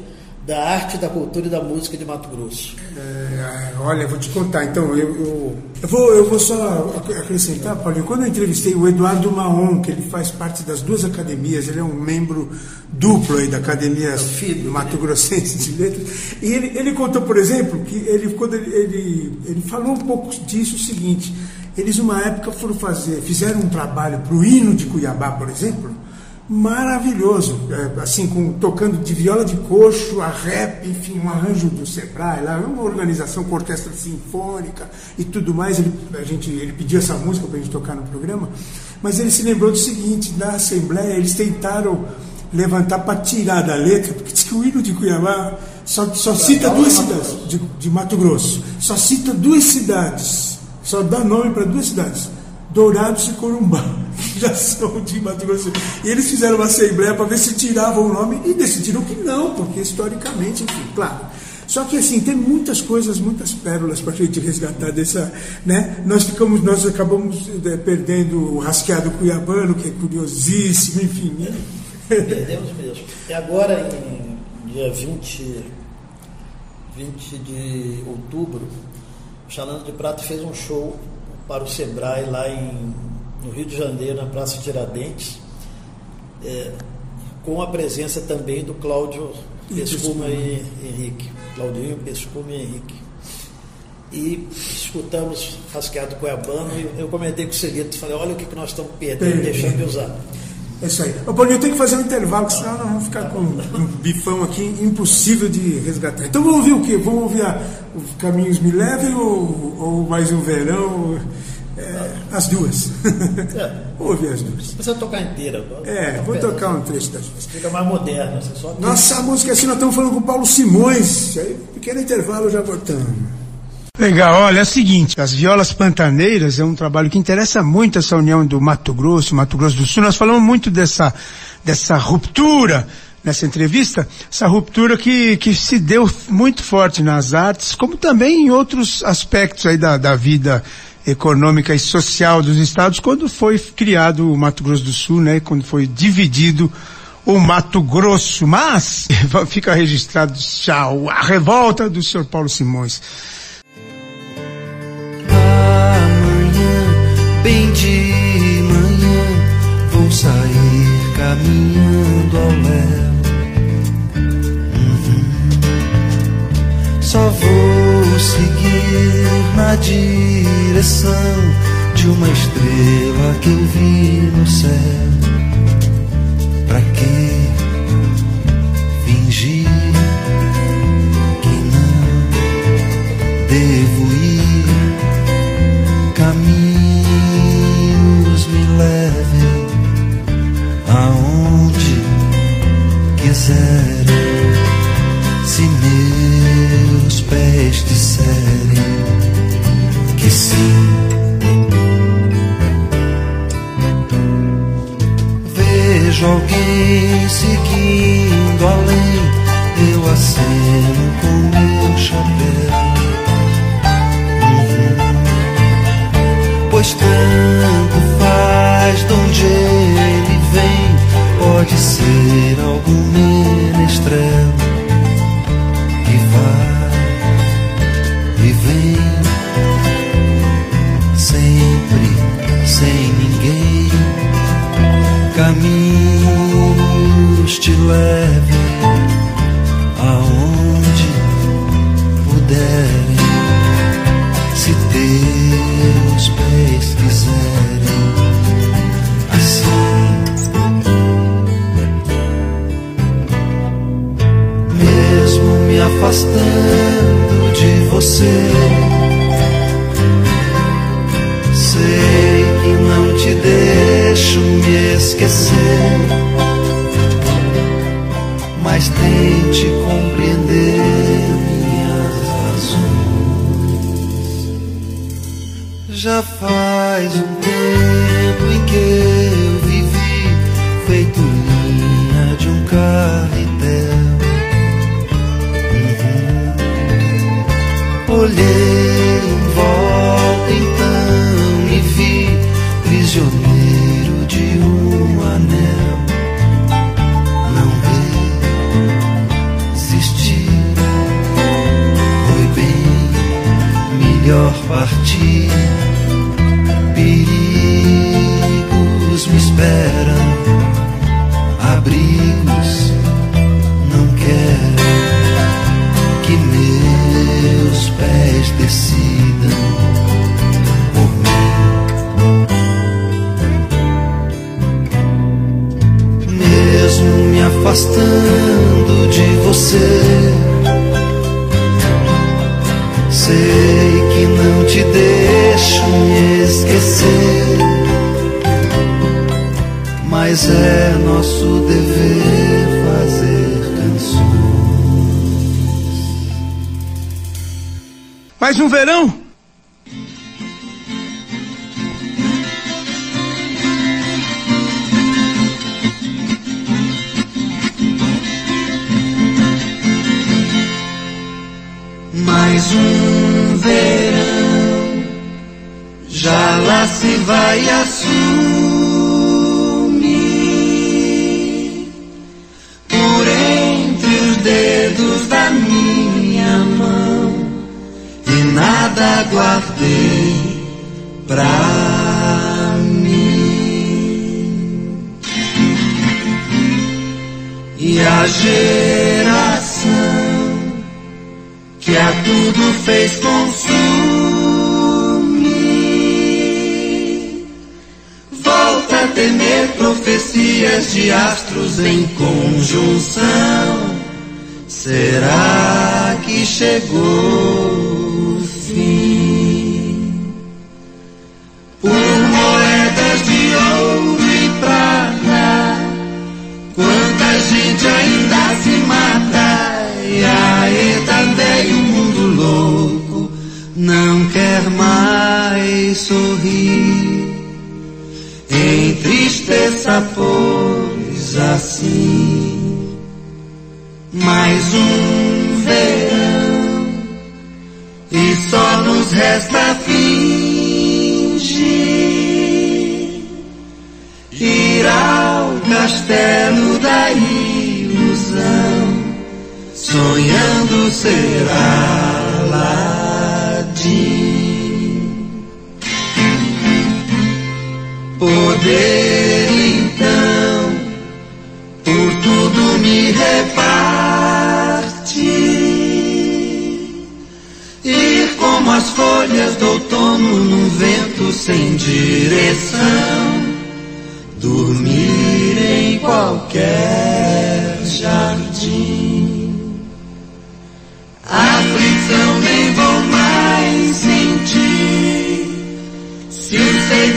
[SPEAKER 11] da arte, da cultura e da música de Mato Grosso.
[SPEAKER 1] É, olha, vou te contar, então, eu, eu, eu, vou, eu vou só acrescentar, Paulinho, quando eu entrevistei o Eduardo Maon, que ele faz parte das duas academias, ele é um membro duplo aí da Academia é Mato Grossense de Letras, e ele, ele contou, por exemplo, que ele, quando ele, ele, ele falou um pouco disso, o seguinte, eles uma época foram fazer, fizeram um trabalho para o hino de Cuiabá, por exemplo, maravilhoso, é, assim, com, tocando de viola de coxo a rap, enfim, um arranjo do Sebrae, lá, uma organização com orquestra sinfônica e tudo mais. Ele, a gente, ele pediu essa música para a gente tocar no programa, mas ele se lembrou do seguinte: na Assembleia eles tentaram levantar para tirar da letra, porque diz que o hino de Cuiabá só, só cita duas cidades, de, de Mato Grosso, só cita duas cidades, só dá nome para duas cidades. Dourados e Corumbá, já são de Mato Grosso. E eles fizeram uma assembleia para ver se tiravam o nome e decidiram que não, porque historicamente, enfim, claro. Só que assim, tem muitas coisas, muitas pérolas para a gente resgatar dessa. Né? Nós ficamos, nós acabamos é, perdendo o rasqueado cuiabano, que é curiosíssimo, enfim. Né?
[SPEAKER 11] Perdemos mesmo. E agora, em dia 20, 20 de outubro, o Xalando de Prata fez um show para o Sebrae lá em, no Rio de Janeiro, na Praça Tiradentes, é, com a presença também do Cláudio Pescuma e Henrique. Claudinho Pescuma e Henrique. E escutamos Rasqueado Cuiabano e eu comentei com o Celito, falei, olha o que, que nós estamos perdendo, deixando de usar.
[SPEAKER 1] É isso aí. Ô, Paulinho, eu tenho que fazer um intervalo, senão nós vamos ficar com um bifão aqui impossível de resgatar. Então vamos ouvir o quê? Vamos ouvir a, o Caminhos Me Levem ou, ou Mais um Verão? É, as duas.
[SPEAKER 11] É.
[SPEAKER 1] vou ouvir as duas.
[SPEAKER 11] Precisa tocar inteira.
[SPEAKER 1] É, vou tocar um trecho das duas.
[SPEAKER 11] Fica mais moderno. Você
[SPEAKER 1] Nossa, a música assim, nós estamos falando com o Paulo Simões. Aí, pequeno intervalo, já voltamos. Legal, olha, é o seguinte, as violas pantaneiras é um trabalho que interessa muito essa união do Mato Grosso, Mato Grosso do Sul. Nós falamos muito dessa, dessa ruptura nessa entrevista, essa ruptura que, que se deu muito forte nas artes, como também em outros aspectos aí da, da vida econômica e social dos estados, quando foi criado o Mato Grosso do Sul, né, quando foi dividido o Mato Grosso. Mas fica registrado já a revolta do senhor Paulo Simões.
[SPEAKER 12] Bem de manhã vou sair caminhando ao léu. Uhum. Só vou seguir na direção de uma estrela que eu vi no céu. Pra que fingir que não devo ir? Caminhos me levem aonde quiserem. Se meus pés disserem que sim. Vejo alguém seguindo além, eu aceno com meu chapéu. Uhum. Pois tanto faz de onde ele vem, pode ser algum menestrel que vai e vem sempre sem ninguém. Caminhos te levem aonde puderem, se teus pés quiserem. Me afastando de você. Sei que não te deixo me esquecer, mas tente compreender minhas razões. Já faz um
[SPEAKER 1] verão?
[SPEAKER 12] Sonhando ser Aladim. Poder então por tudo me repartir, ir como as folhas do outono num vento sem direção, dormir em qualquer jardim.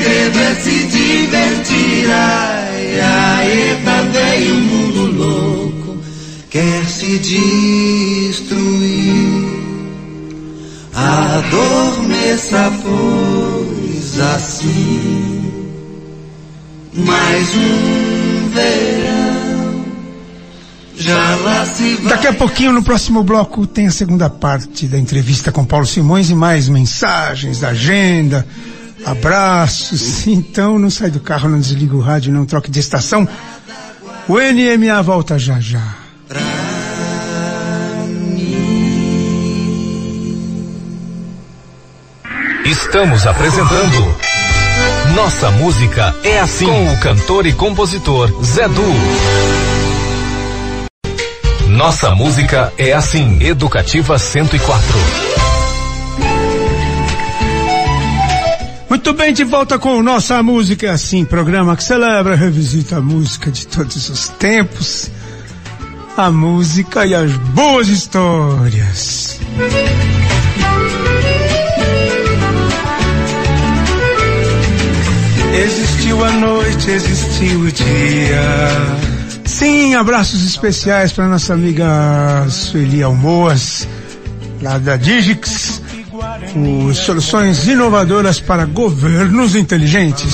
[SPEAKER 12] Segredo é se divertir, ai, ai, também o mundo louco quer se destruir. Adormeça, pois assim, mais um verão. Já lá se vai.
[SPEAKER 1] Daqui a pouquinho, no próximo bloco, tem a segunda parte da entrevista com Paulo Simões e mais mensagens da agenda, abraços. Então, não sai do carro, não desliga o rádio, não troque de estação. O NMA volta já já.
[SPEAKER 13] Estamos apresentando Nossa Música é Assim com o cantor e compositor Zé Du. Nossa Música é Assim, Educativa 104.
[SPEAKER 1] Muito bem, de volta com Nossa Música é Assim, programa que celebra revisita a música de todos os tempos, a música e as boas histórias.
[SPEAKER 2] Existiu a noite, existiu o dia.
[SPEAKER 1] Sim, abraços especiais para nossa amiga Sueli Almoas, lá da Digix, os soluções inovadoras para governos inteligentes.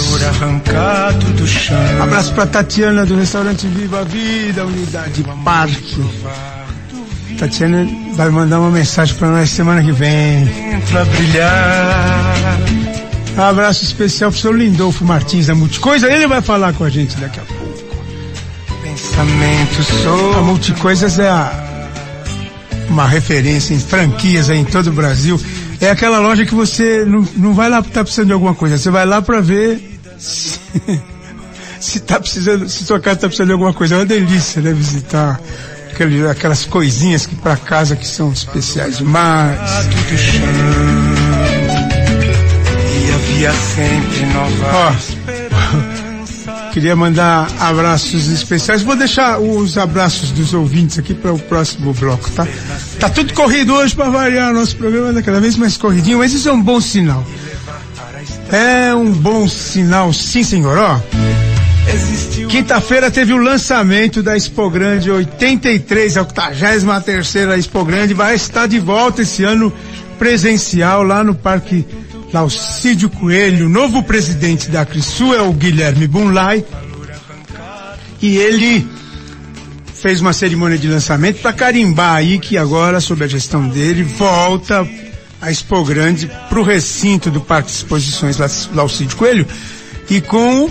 [SPEAKER 1] Abraço para Tatiana do restaurante Viva a Vida, Unidade Parque. Tatiana vai mandar uma mensagem para nós semana que vem. Abraço especial pro seu Lindolfo Martins da Multicoisa, ele vai falar com a gente daqui a pouco.
[SPEAKER 2] Pensamento.
[SPEAKER 1] A Multicoisas é a, uma referência em franquias em todo o Brasil. É aquela loja que você não, não vai lá porque tá precisando de alguma coisa, você vai lá para ver se, se tá precisando, se sua casa tá precisando de alguma coisa. É uma delícia, né? Visitar aquele, aquelas coisinhas que para casa que são especiais demais.
[SPEAKER 2] nova
[SPEAKER 1] Ó, queria mandar abraços especiais. Vou deixar os abraços dos ouvintes aqui para o próximo bloco, tá? Tá tudo corrido hoje para variar. Nosso programa é cada vez mais corridinho, mas isso é um bom sinal. É um bom sinal, sim, senhor. Ó,
[SPEAKER 14] Quinta-feira teve o lançamento da Expo Grande 83, a 83 Expo Grande, vai estar de volta esse ano presencial lá no Parque Laucídio Coelho. O novo presidente da Crisul é o Guilherme Bunlai. E ele fez uma cerimônia de lançamento para carimbar aí que agora, sob a gestão dele, volta a Expo Grande para o recinto do Parque de Exposições Laucídio Coelho e com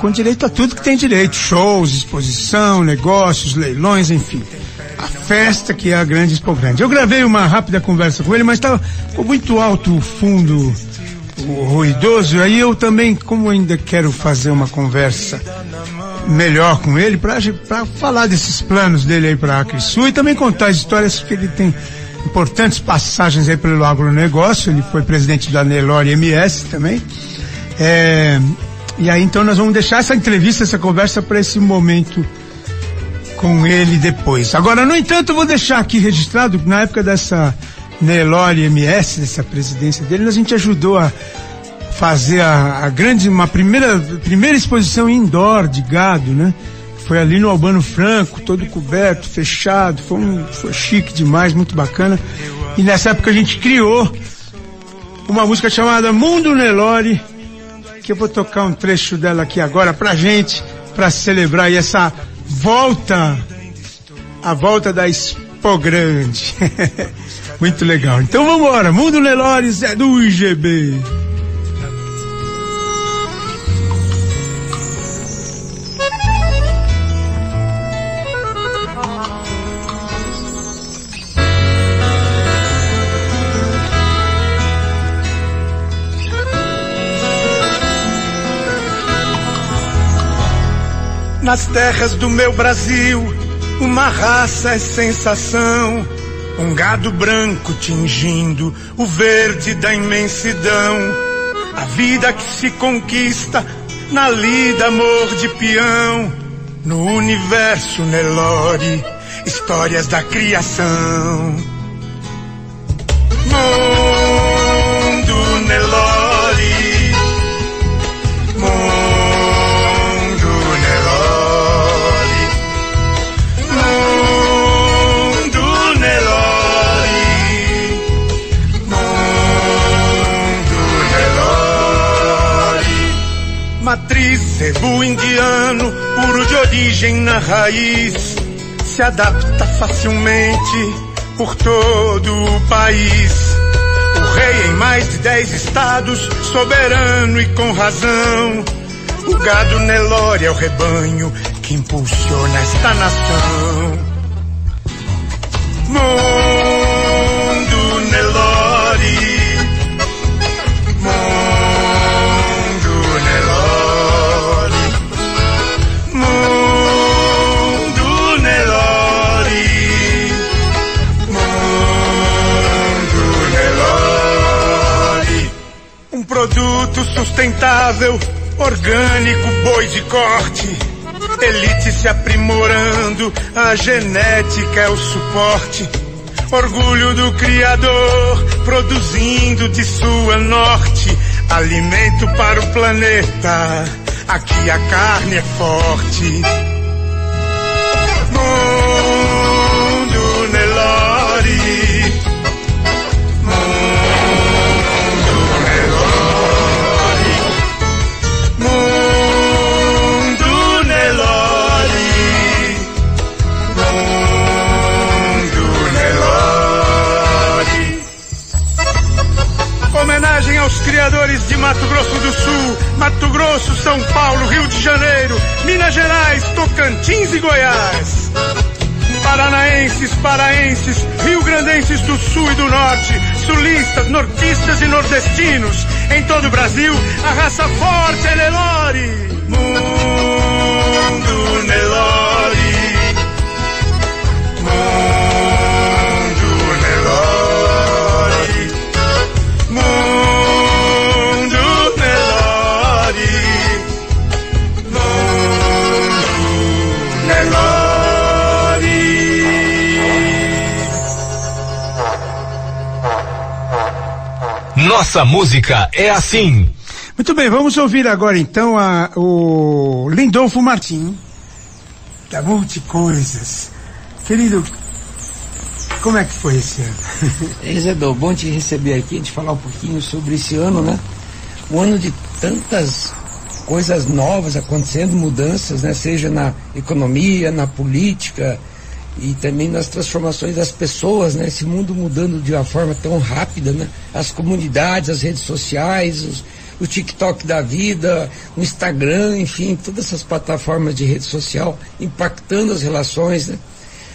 [SPEAKER 14] com direito a tudo que tem direito, shows, exposição, negócios, leilões, enfim. A festa que é a grande Expo Grande. Eu gravei uma rápida conversa com ele, mas estava muito alto o fundo, o ruidoso, aí eu também, como ainda quero fazer uma conversa melhor com ele, para falar desses planos dele aí para a Acrisul e também contar as histórias que ele tem importantes passagens aí pelo agronegócio, ele foi presidente da Nelore MS também. É, e aí então nós vamos deixar essa entrevista, essa conversa para esse momento com ele depois. Agora, no entanto, eu vou deixar aqui registrado, na época dessa Nelore MS, dessa presidência dele, a gente ajudou a fazer a, a, grande, uma primeira, primeira exposição indoor de gado, né? Foi ali no Albano Franco, todo coberto, fechado, foi, um, foi chique demais, muito bacana. E nessa época a gente criou uma música chamada Mundo Nelore, que eu vou tocar um trecho dela aqui agora pra gente, para celebrar essa volta, a volta da Expo Grande. Muito legal. Então vamos embora. Mundo Nelores é do IGB.
[SPEAKER 1] Nas terras do meu Brasil, uma raça é sensação. Um gado branco tingindo o verde da imensidão. A vida que se conquista na lida, amor de peão. No universo Nelore, histórias da criação. Mundo matriz, indiano, puro de origem na raiz, se adapta facilmente por todo o país. O rei em mais de dez estados, soberano e com razão. O gado Nelore é o rebanho que impulsiona esta nação. Sustentável, orgânico, boi de corte. Elite se aprimorando, a genética é o suporte. Orgulho do Criador, produzindo de sua norte. Alimento para o planeta, aqui a carne é forte. Criadores de Mato Grosso do Sul, Mato Grosso, São Paulo, Rio de Janeiro, Minas Gerais, Tocantins e Goiás. Paranaenses, paraenses, rio-grandenses do sul e do norte, sulistas, nortistas e nordestinos. Em todo o Brasil, a raça forte é Nelore. Mundo Nelore.
[SPEAKER 10] Nossa música é assim.
[SPEAKER 1] Muito bem, vamos ouvir agora então a, o Lindolfo Martim, da Multicoisas. Querido, como é que foi esse ano?
[SPEAKER 15] Isidoro, bom te receber aqui, de falar um pouquinho sobre esse ano, né? Um ano de tantas coisas novas acontecendo, mudanças, né? Seja na economia, na política e também nas transformações das pessoas, né? Esse mundo mudando de uma forma tão rápida, né? As comunidades, as redes sociais, os, o TikTok da vida, o Instagram, enfim, todas essas plataformas de rede social impactando as relações, né?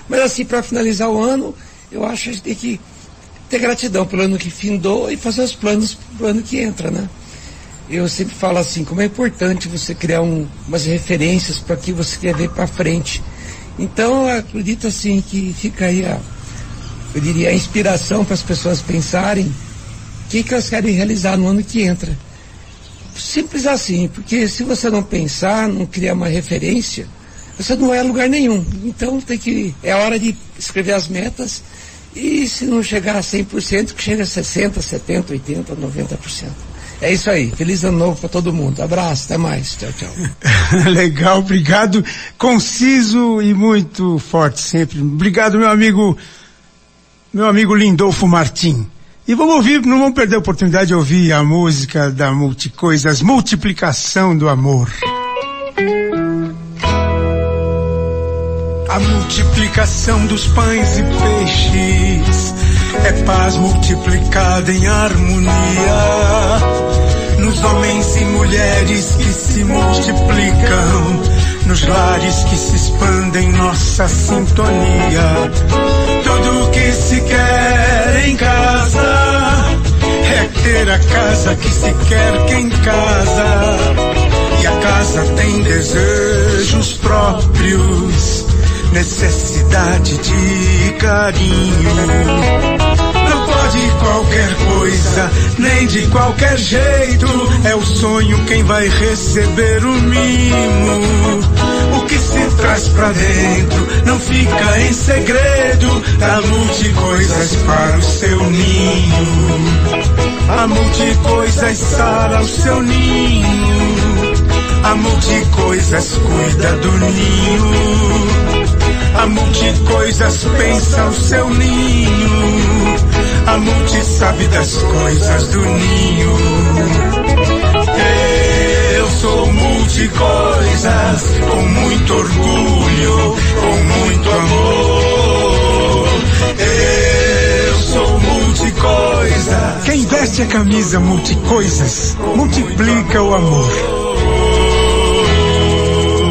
[SPEAKER 15] Mas assim, para finalizar o ano, eu acho que a gente tem que ter gratidão pelo ano que findou e fazer os planos para o ano que entra, né? Eu sempre falo assim, como é importante você criar um, umas referências para que você quer ver para frente. Então, eu acredito assim que fica aí a, eu diria, a inspiração para as pessoas pensarem o que, que elas querem realizar no ano que entra. Simples assim, porque se você não pensar, não criar uma referência, você não vai a lugar nenhum. Então tem que. É hora de escrever as metas e se não chegar a 100%, que chegue a 60%, 70%, 80%, 90%. É isso aí. Feliz ano novo para todo mundo. Abraço, até mais. Tchau, tchau.
[SPEAKER 1] Legal, obrigado. Conciso e muito forte sempre. Obrigado, meu amigo, meu amigo Lindolfo Martim. E vamos ouvir, não vamos perder a oportunidade de ouvir a música da Multicoisas, Multiplicação do Amor.
[SPEAKER 2] A multiplicação dos pães e peixes é paz multiplicada em harmonia. Nos homens e mulheres que se multiplicam, nos lares que se expandem nossa sintonia. Tudo o que se quer em casa é ter a casa que se quer quem casa. E a casa tem desejos próprios necessidade de carinho. Pode qualquer coisa, nem de qualquer jeito. É o sonho quem vai receber o mimo. O que se traz pra dentro não fica em segredo. Dá multicoisas para o seu ninho. A multicoisas sara o seu ninho. A multicoisas cuida do ninho. A multicoisas pensa o seu ninho. A multi sabe das coisas do ninho. Eu sou multicoisas, com muito orgulho, com muito amor. Eu sou multicoisas.
[SPEAKER 1] Quem veste a camisa multicoisas, multiplica o amor.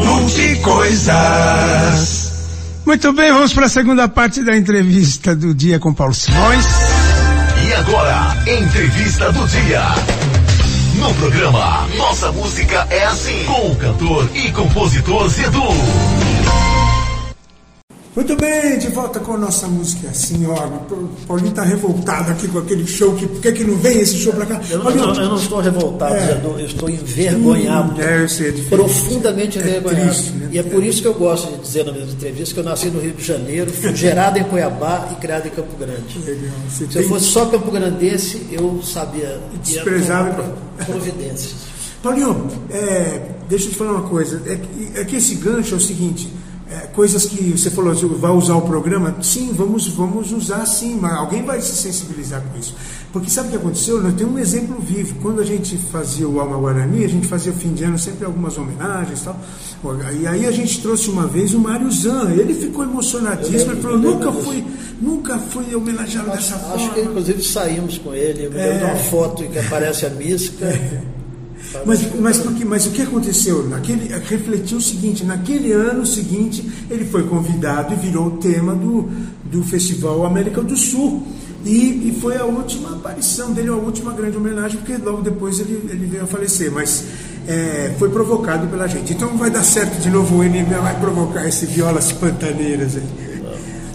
[SPEAKER 2] Multicoisas.
[SPEAKER 1] Muito bem, vamos para a segunda parte da entrevista do dia com Paulo Simões.
[SPEAKER 10] Agora, entrevista do dia. No programa Nossa Música é Assim, com o cantor e compositor Zedu.
[SPEAKER 1] Muito bem, de volta com a nossa música assim, ó. O Paulinho tá revoltado aqui com aquele show, que, por que, que não vem esse show pra cá?
[SPEAKER 11] Eu, não, eu não estou revoltado,
[SPEAKER 1] É.
[SPEAKER 11] Eu estou envergonhado.
[SPEAKER 1] Hum, é, eu sei, é
[SPEAKER 11] profundamente
[SPEAKER 1] É
[SPEAKER 11] envergonhado.
[SPEAKER 1] triste, né?
[SPEAKER 11] E é por isso que eu gosto de dizer na minha entrevista que eu nasci no Rio de Janeiro, fui gerado em Cuiabá e criado em Campo Grande.
[SPEAKER 1] Legal.
[SPEAKER 11] Se eu fosse só Campo Grandense, eu sabia. ia
[SPEAKER 1] Desprezava
[SPEAKER 11] providências.
[SPEAKER 1] Paulinho, é, deixa eu te falar uma coisa. É que, é que esse gancho é o seguinte: é, coisas que você falou, vai usar o programa? Sim, vamos, vamos usar sim, mas alguém vai se sensibilizar com isso. Porque sabe o que aconteceu? Nós temos um exemplo vivo. Quando a gente fazia o Alma Guarani, a gente fazia o fim de ano sempre algumas homenagens e tal. E aí a gente trouxe uma vez o Mário Zan. Ele ficou emocionadíssimo. Ele falou:
[SPEAKER 11] Eu
[SPEAKER 1] nunca fui, nunca fui homenageado dessa forma.
[SPEAKER 11] Acho que inclusive saímos com ele. Eu me
[SPEAKER 1] É.
[SPEAKER 11] uma foto em que aparece a mística.
[SPEAKER 1] Mas, mas, porque, mas o que aconteceu? Naquele, refletiu o seguinte: naquele ano seguinte, ele foi convidado e virou o tema do, do Festival América do Sul. E, e foi a última aparição dele, a última grande homenagem, porque logo depois ele, ele veio a falecer. Mas é, foi provocado pela gente. Então vai dar certo de novo, o vai provocar esse violas pantaneiras aí.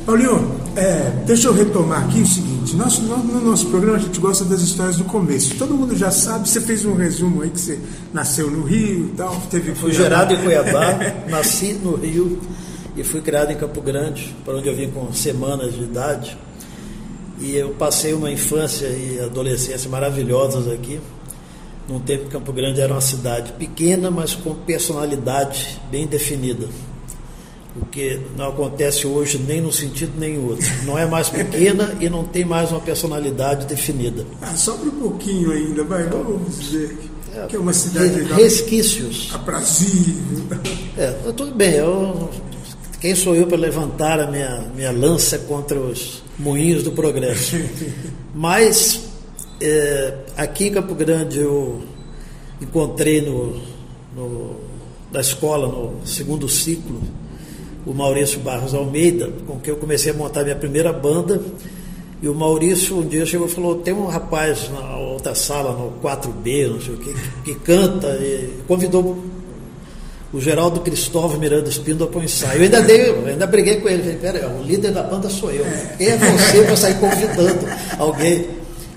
[SPEAKER 1] Paulinho, é, deixa eu retomar aqui o seguinte: nós, no, no nosso programa a gente gosta das histórias do começo. Todo mundo já sabe, você fez um resumo aí que você nasceu no Rio e tal, teve
[SPEAKER 11] Fui gerado em Cuiabá, nasci no Rio e fui criado em Campo Grande, para onde eu vim com semanas de idade. E eu passei uma infância e adolescência maravilhosas aqui. num tempo que Campo Grande era uma cidade pequena, mas com personalidade bem definida. O que não acontece hoje nem num sentido nem outro. Não é mais pequena e não tem mais uma personalidade definida.
[SPEAKER 1] Ah, sobre um pouquinho ainda, vai, vamos dizer que é uma cidade
[SPEAKER 11] resquícios
[SPEAKER 1] aprazível.
[SPEAKER 11] É, tudo bem, eu, quem sou eu para levantar a minha, minha lança contra os moinhos do progresso? Mas é, aqui em Campo Grande eu encontrei no, no, na escola, no segundo ciclo, o Maurício Barros Almeida, com quem eu comecei a montar minha primeira banda. E o Maurício um dia chegou e falou: tem um rapaz na outra sala, no 4B, não sei o que, que canta, e convidou o Geraldo Cristóvão Miranda Espíndola para o ensaio. Eu ainda dei, eu ainda briguei com ele, falei, pera, o líder da banda sou eu. Quem é você para sair convidando alguém?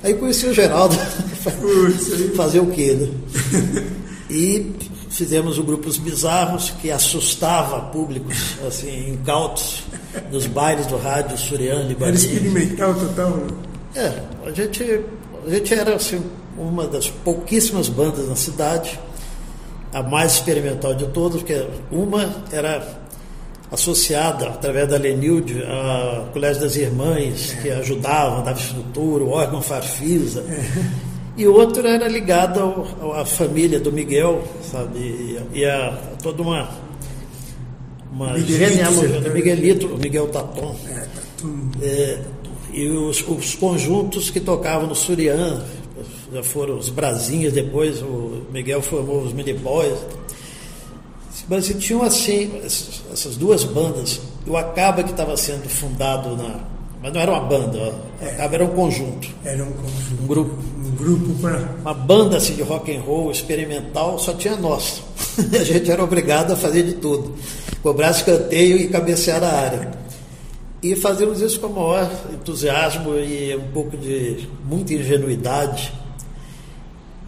[SPEAKER 11] Aí conheci o Geraldo, fazer o quê, né? E fizemos o Grupos Bizarros, que assustava públicos assim, incautos nos bailes do rádio Surian Libanês.
[SPEAKER 1] Era experimental total?
[SPEAKER 11] É, a gente, a gente era assim, uma das pouquíssimas bandas na cidade, a mais experimental de todas, porque uma era associada, através da Lenilde, ao Colégio das Irmãs, que ajudavam, dava estrutura, o órgão Farfisa. E outro era ligado ao, à família do Miguel, sabe? E, a, toda uma, uma do Miguelito, o Miguel Taton. É, é, e os, os, conjuntos que tocavam no Surian, já foram os Brasinhas, depois o Miguel formou os Mini Boys. Mas tinham assim, essas duas bandas. O Acaba que estava sendo fundado na. Mas não era uma banda, o Acaba era um conjunto.
[SPEAKER 1] Era um conjunto.
[SPEAKER 11] Um grupo.
[SPEAKER 1] Grupo para.
[SPEAKER 11] Uma banda assim, de rock and roll experimental, só tinha nós. a gente era obrigado a fazer de tudo. Cobrar escanteio e cabecear a área. E fazíamos isso com o maior entusiasmo e um pouco de muita ingenuidade.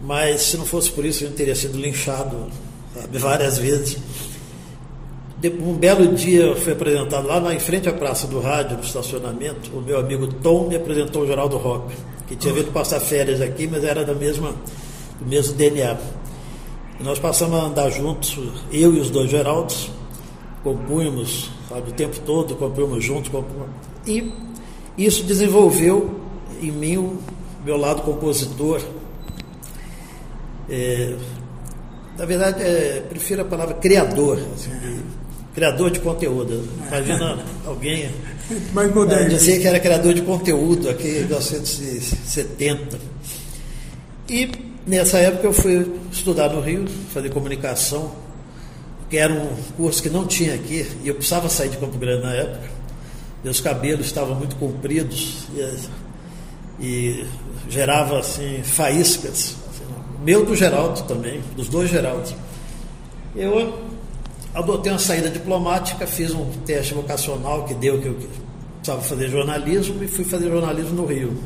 [SPEAKER 11] Mas se não fosse por isso, a gente teria sido linchado sabe, várias vezes. Um belo dia foi apresentado lá na, em frente à Praça do Rádio, no estacionamento, o meu amigo Tom me apresentou o Geraldo Roca, que tinha vindo passar férias aqui, mas era da mesma, do mesmo DNA. E nós passamos a andar juntos, eu e os dois Geraldos, compunhamos, sabe, o tempo todo, compunhamos juntos, compunhamos. E isso desenvolveu em mim o meu lado compositor. É, na verdade, é, prefiro a palavra criador, assim, criador de conteúdo. Imagina alguém
[SPEAKER 1] Mais moderno.
[SPEAKER 11] dizer que era criador de conteúdo aqui em 1970. E nessa época eu fui estudar no Rio, fazer comunicação, que era um curso que não tinha aqui, e eu precisava sair de Campo Grande na época. Meus cabelos estavam muito compridos e, e gerava assim faíscas meu do Geraldo também, dos dois Geraldos. Eu adotei uma saída diplomática, fiz um teste vocacional que deu que eu precisava fazer jornalismo e fui fazer jornalismo no Rio.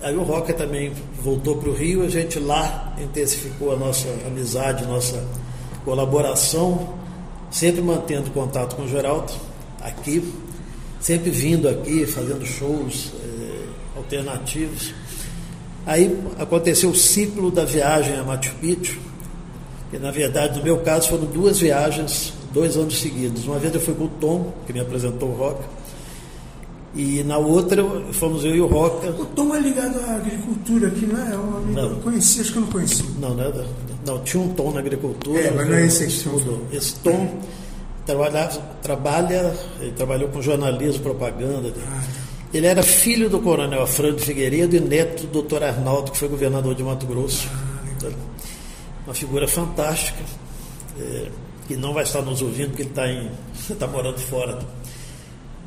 [SPEAKER 11] Aí o Roca também voltou para o Rio, a gente lá intensificou a nossa amizade, nossa colaboração, sempre mantendo contato com o Geraldo aqui, sempre vindo aqui, fazendo shows eh, alternativos. Aí aconteceu o ciclo da viagem a Machu Picchu, que na verdade, no meu caso, foram duas viagens, dois anos seguidos. Uma vez eu fui com o Tom, que me apresentou o Roca, e na outra fomos eu e o Roca.
[SPEAKER 1] O Tom é ligado à agricultura aqui, não é? Eu
[SPEAKER 11] Não.
[SPEAKER 1] não. conheci, acho que eu não conheci.
[SPEAKER 11] Não, não, é- não, tinha um Tom na agricultura.
[SPEAKER 1] É, mas não é esse que
[SPEAKER 11] mudou. Esse Tom trabalha, trabalha, ele trabalhou com jornalismo, propaganda. Ele era filho do coronel Afrânio Figueiredo e neto do doutor Arnaldo, que foi governador de Mato Grosso. Uma figura fantástica, é, que não vai estar nos ouvindo, porque ele está está morando fora.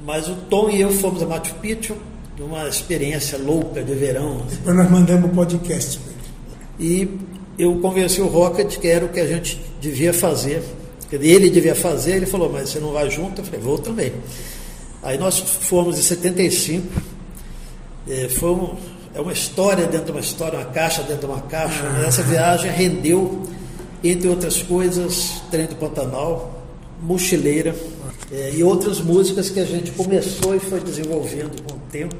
[SPEAKER 11] Mas o Tom e eu fomos a Machu Picchu, numa experiência louca de verão.
[SPEAKER 1] Depois nós mandamos o podcast.
[SPEAKER 11] E eu convenci o Roca de que era o que a gente devia fazer. Ele devia fazer, ele falou, mas você não vai junto? Eu falei, vou também. Aí nós fomos em 75, eh, foi um, é uma história dentro de uma história, uma caixa dentro de uma caixa. né? Essa viagem rendeu, entre outras coisas, Trem do Pantanal, Mochileira eh, e outras músicas que a gente começou e foi desenvolvendo com o tempo,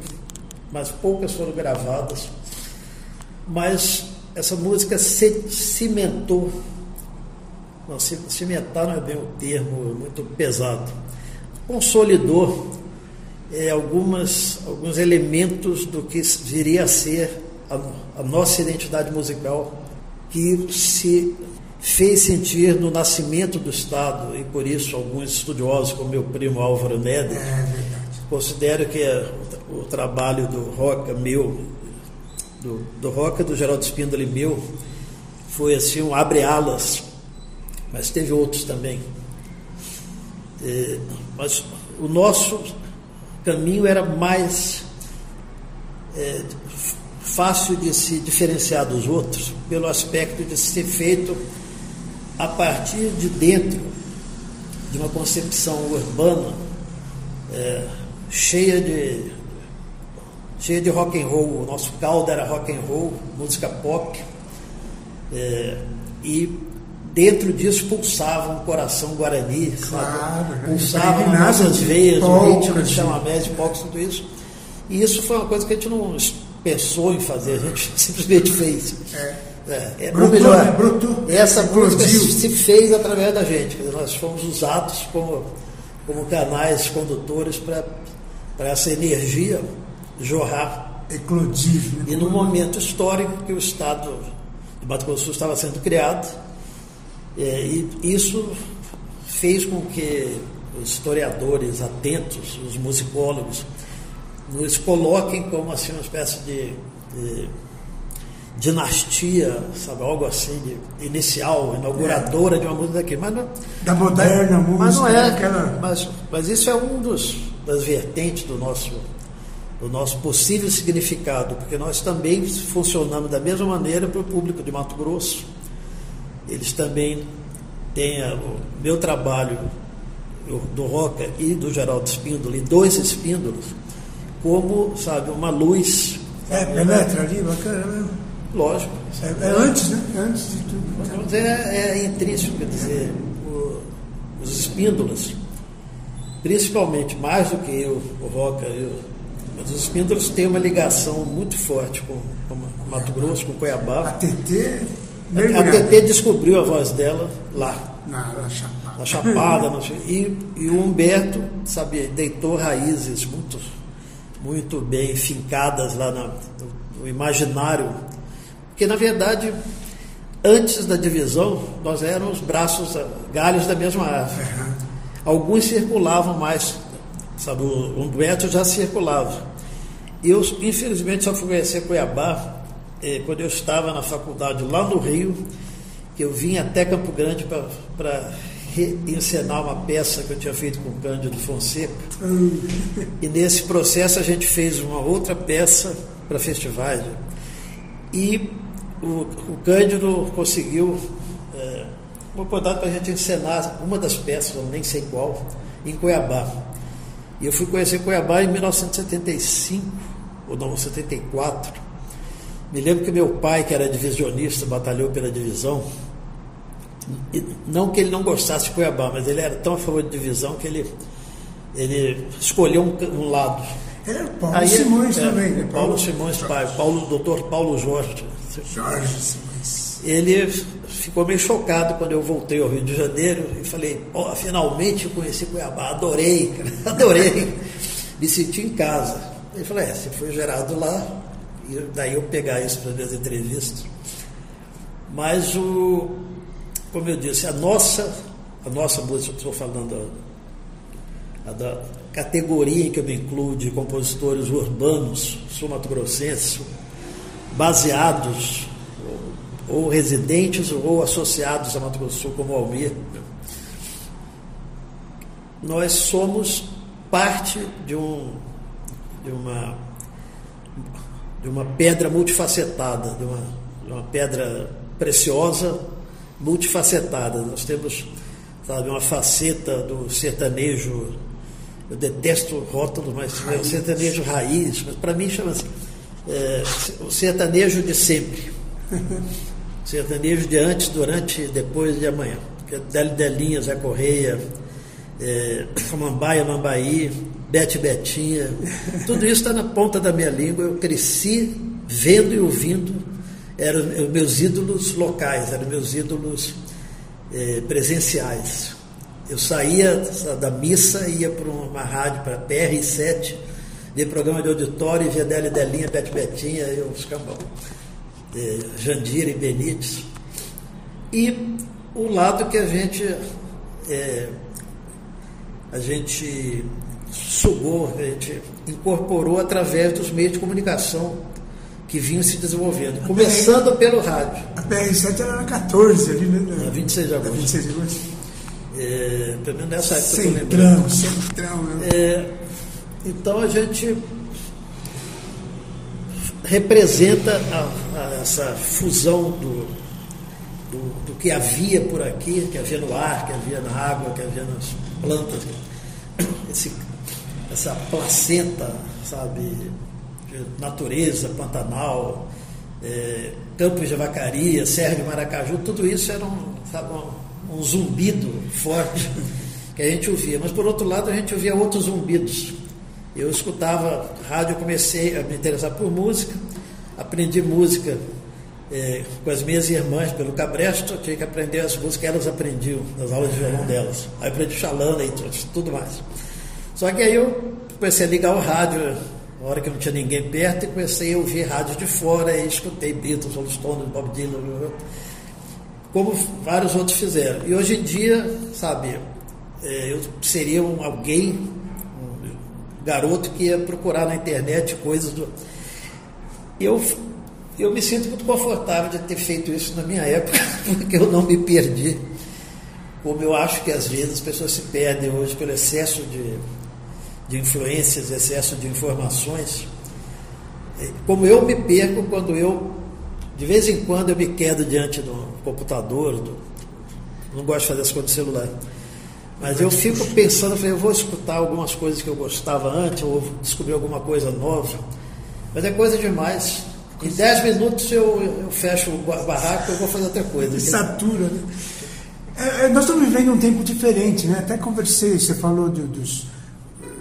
[SPEAKER 11] mas poucas foram gravadas. Mas essa música se cimentou. Não, cimentar não é bem o termo muito pesado. Consolidou é, algumas, alguns elementos do que viria a ser a, a nossa identidade musical, que se fez sentir no nascimento do Estado, e por isso alguns estudiosos, como meu primo Álvaro Neder, é considero que o, o, trabalho do Roca, meu, do, do Roca, do Geraldo Espíndola e meu, foi assim um abre-alas, mas teve outros também. É, mas o nosso caminho era mais é, fácil de se diferenciar dos outros pelo aspecto de ser feito a partir de dentro de uma concepção urbana é, cheia de cheia de rock and roll. O nosso caldo era rock and roll, música pop. É, e dentro disso pulsava um coração guarani, claro, sabe? Pulsava nas nossas veias, o ritmo de chamamé, de tudo isso. E isso foi uma coisa que a gente não pensou em fazer, a gente simplesmente fez. É. É, é Bruto, melhor, né? Bruto, essa música se fez através da gente. Nós fomos usados como, como canais condutores para essa energia jorrar.
[SPEAKER 1] Eclodir.
[SPEAKER 11] Né? E no momento histórico que o Estado de Mato Grosso estava sendo criado, é, e isso fez com que os historiadores atentos, os musicólogos, nos coloquem como assim uma espécie de, de dinastia, sabe, algo assim, de, inicial, inauguradora é. de uma música daqui. Mas não,
[SPEAKER 1] da moderna música.
[SPEAKER 11] Mas não é, aquela... mas, mas isso é um dos das vertentes do nosso do nosso possível significado, porque nós também funcionamos da mesma maneira para o público de Mato Grosso. Eles também têm a, o meu trabalho do Roca e do Geraldo Espíndola, e dois Espíndolos, como, sabe, uma luz.
[SPEAKER 1] É, penetra ali, bacana mesmo.
[SPEAKER 11] Lógico.
[SPEAKER 1] É, é, antes, né? É antes de tudo.
[SPEAKER 11] É, é intrínseco, quer dizer, o, os espíndolas, principalmente, mais do que eu, o Roca, eu, mas os espíndolas têm uma ligação muito forte com, com Mato Grosso, com Cuiabá.
[SPEAKER 1] A TT.
[SPEAKER 11] A, a TT descobriu a voz dela lá.
[SPEAKER 1] Na, na Chapada.
[SPEAKER 11] Na Chapada. e, e o Humberto, sabe, deitou raízes muito muito bem fincadas lá na, no, imaginário. Porque, na verdade, antes da divisão, nós éramos braços, galhos da mesma árvore. Alguns circulavam mais, sabe, o Humberto já circulava. Eu, infelizmente, só fui conhecer Cuiabá eh, quando eu estava na faculdade lá no Rio, que eu vim até Campo Grande para encenar uma peça que eu tinha feito com o Cândido Fonseca. E nesse processo a gente fez uma outra peça para festivais. E o, o Cândido conseguiu é, uma oportunidade para a gente encenar uma das peças, nem sei qual, em Cuiabá. E eu fui conhecer Cuiabá em 1975, ou não, 74. Me lembro que meu pai, que era divisionista, batalhou pela divisão, não que ele não gostasse de Cuiabá, mas ele era tão a favor de divisão que ele, ele escolheu um, um lado.
[SPEAKER 1] É, Paulo Aí, Simões é, também. Né?
[SPEAKER 11] Paulo, Paulo Simões, pai, Paulo, doutor Paulo Jorge.
[SPEAKER 1] Jorge Simões.
[SPEAKER 11] Ele ficou meio chocado quando eu voltei ao Rio de Janeiro e falei, oh, finalmente eu conheci Cuiabá, adorei, adorei, me senti em casa. Ele falou, é, você foi gerado lá, daí eu pegar isso para as entrevistas. Mas o, como eu disse, a nossa, a nossa música, estou falando a, a da categoria em que eu me incluo de compositores urbanos, sul-mato-grossenses, baseados ou, residentes ou associados a Mato Grosso Sul, como Almir. Nós somos parte de, um, de, uma, de uma pedra multifacetada, de uma, de uma pedra preciosa multifacetada. Nós temos, sabe, uma faceta do sertanejo, eu detesto rótulos, mas é o sertanejo raiz, mas para mim chama-se é, o sertanejo de sempre. sertanejo de antes, durante e depois de amanhã. Que é Deli Delinha, Zé Correia, é, Mambaia, Mambaí, Bete Betinha, tudo isso está na ponta da minha língua. Eu cresci vendo e ouvindo eram meus ídolos locais, eram meus ídolos eh, presenciais. Eu saía da missa, ia para uma rádio, para PR7, via programa de auditório, via Deli Delinha, Bete Betinha, eu ficava eh, Jandira e Benítez. E o lado que a gente eh, a gente sugou, a gente incorporou através dos meios de comunicação que vinham se desenvolvendo, começando pelo rádio.
[SPEAKER 1] A PR7 era na 14 ali, né?
[SPEAKER 11] Na 26 de agosto.
[SPEAKER 1] 26 de agosto.
[SPEAKER 11] É, pelo menos nessa época
[SPEAKER 1] Centrão, centrão. Né?
[SPEAKER 11] É, então a gente representa a, a, essa fusão do, do, do, que havia por aqui, que havia no ar, que havia na água, que havia nas plantas, esse, essa placenta, sabe, natureza, Pantanal, é, Campos de Vacaria, Serra de Maracaju, tudo isso era um, sabe, um, um zumbido forte que a gente ouvia. Mas por outro lado a gente ouvia outros zumbidos. Eu escutava rádio, comecei a me interessar por música, aprendi música é, com as minhas irmãs pelo Cabresto, tinha que aprender as músicas que elas aprendiam nas aulas de violão delas. Aí aprendi chalana e tudo mais. Só que aí eu comecei a ligar o rádio, na hora que não tinha ninguém perto, e comecei a ouvir rádio de fora, e escutei Beatles, Rolling Stones, Bob Dylan, como vários outros fizeram. E hoje em dia, sabe, é, eu seria um, alguém, um garoto que ia procurar na internet coisas do. Eu eu me sinto muito confortável de ter feito isso na minha época, porque eu não me perdi. Como eu acho que às vezes as pessoas se perdem hoje pelo excesso de, de influências, excesso de informações. Como eu me perco quando eu, de vez em quando, eu me quedo diante do computador, do, não gosto de fazer as coisas no celular. Mas eu fico pensando, eu, falei, eu vou escutar algumas coisas que eu gostava antes, ou descobrir alguma coisa nova. Mas é coisa demais. Em 10 minutos eu, eu fecho o barraco eu vou fazer outra coisa.
[SPEAKER 1] Satura, né? É, nós estamos vivendo um tempo diferente, né? Até conversei, você falou de, dos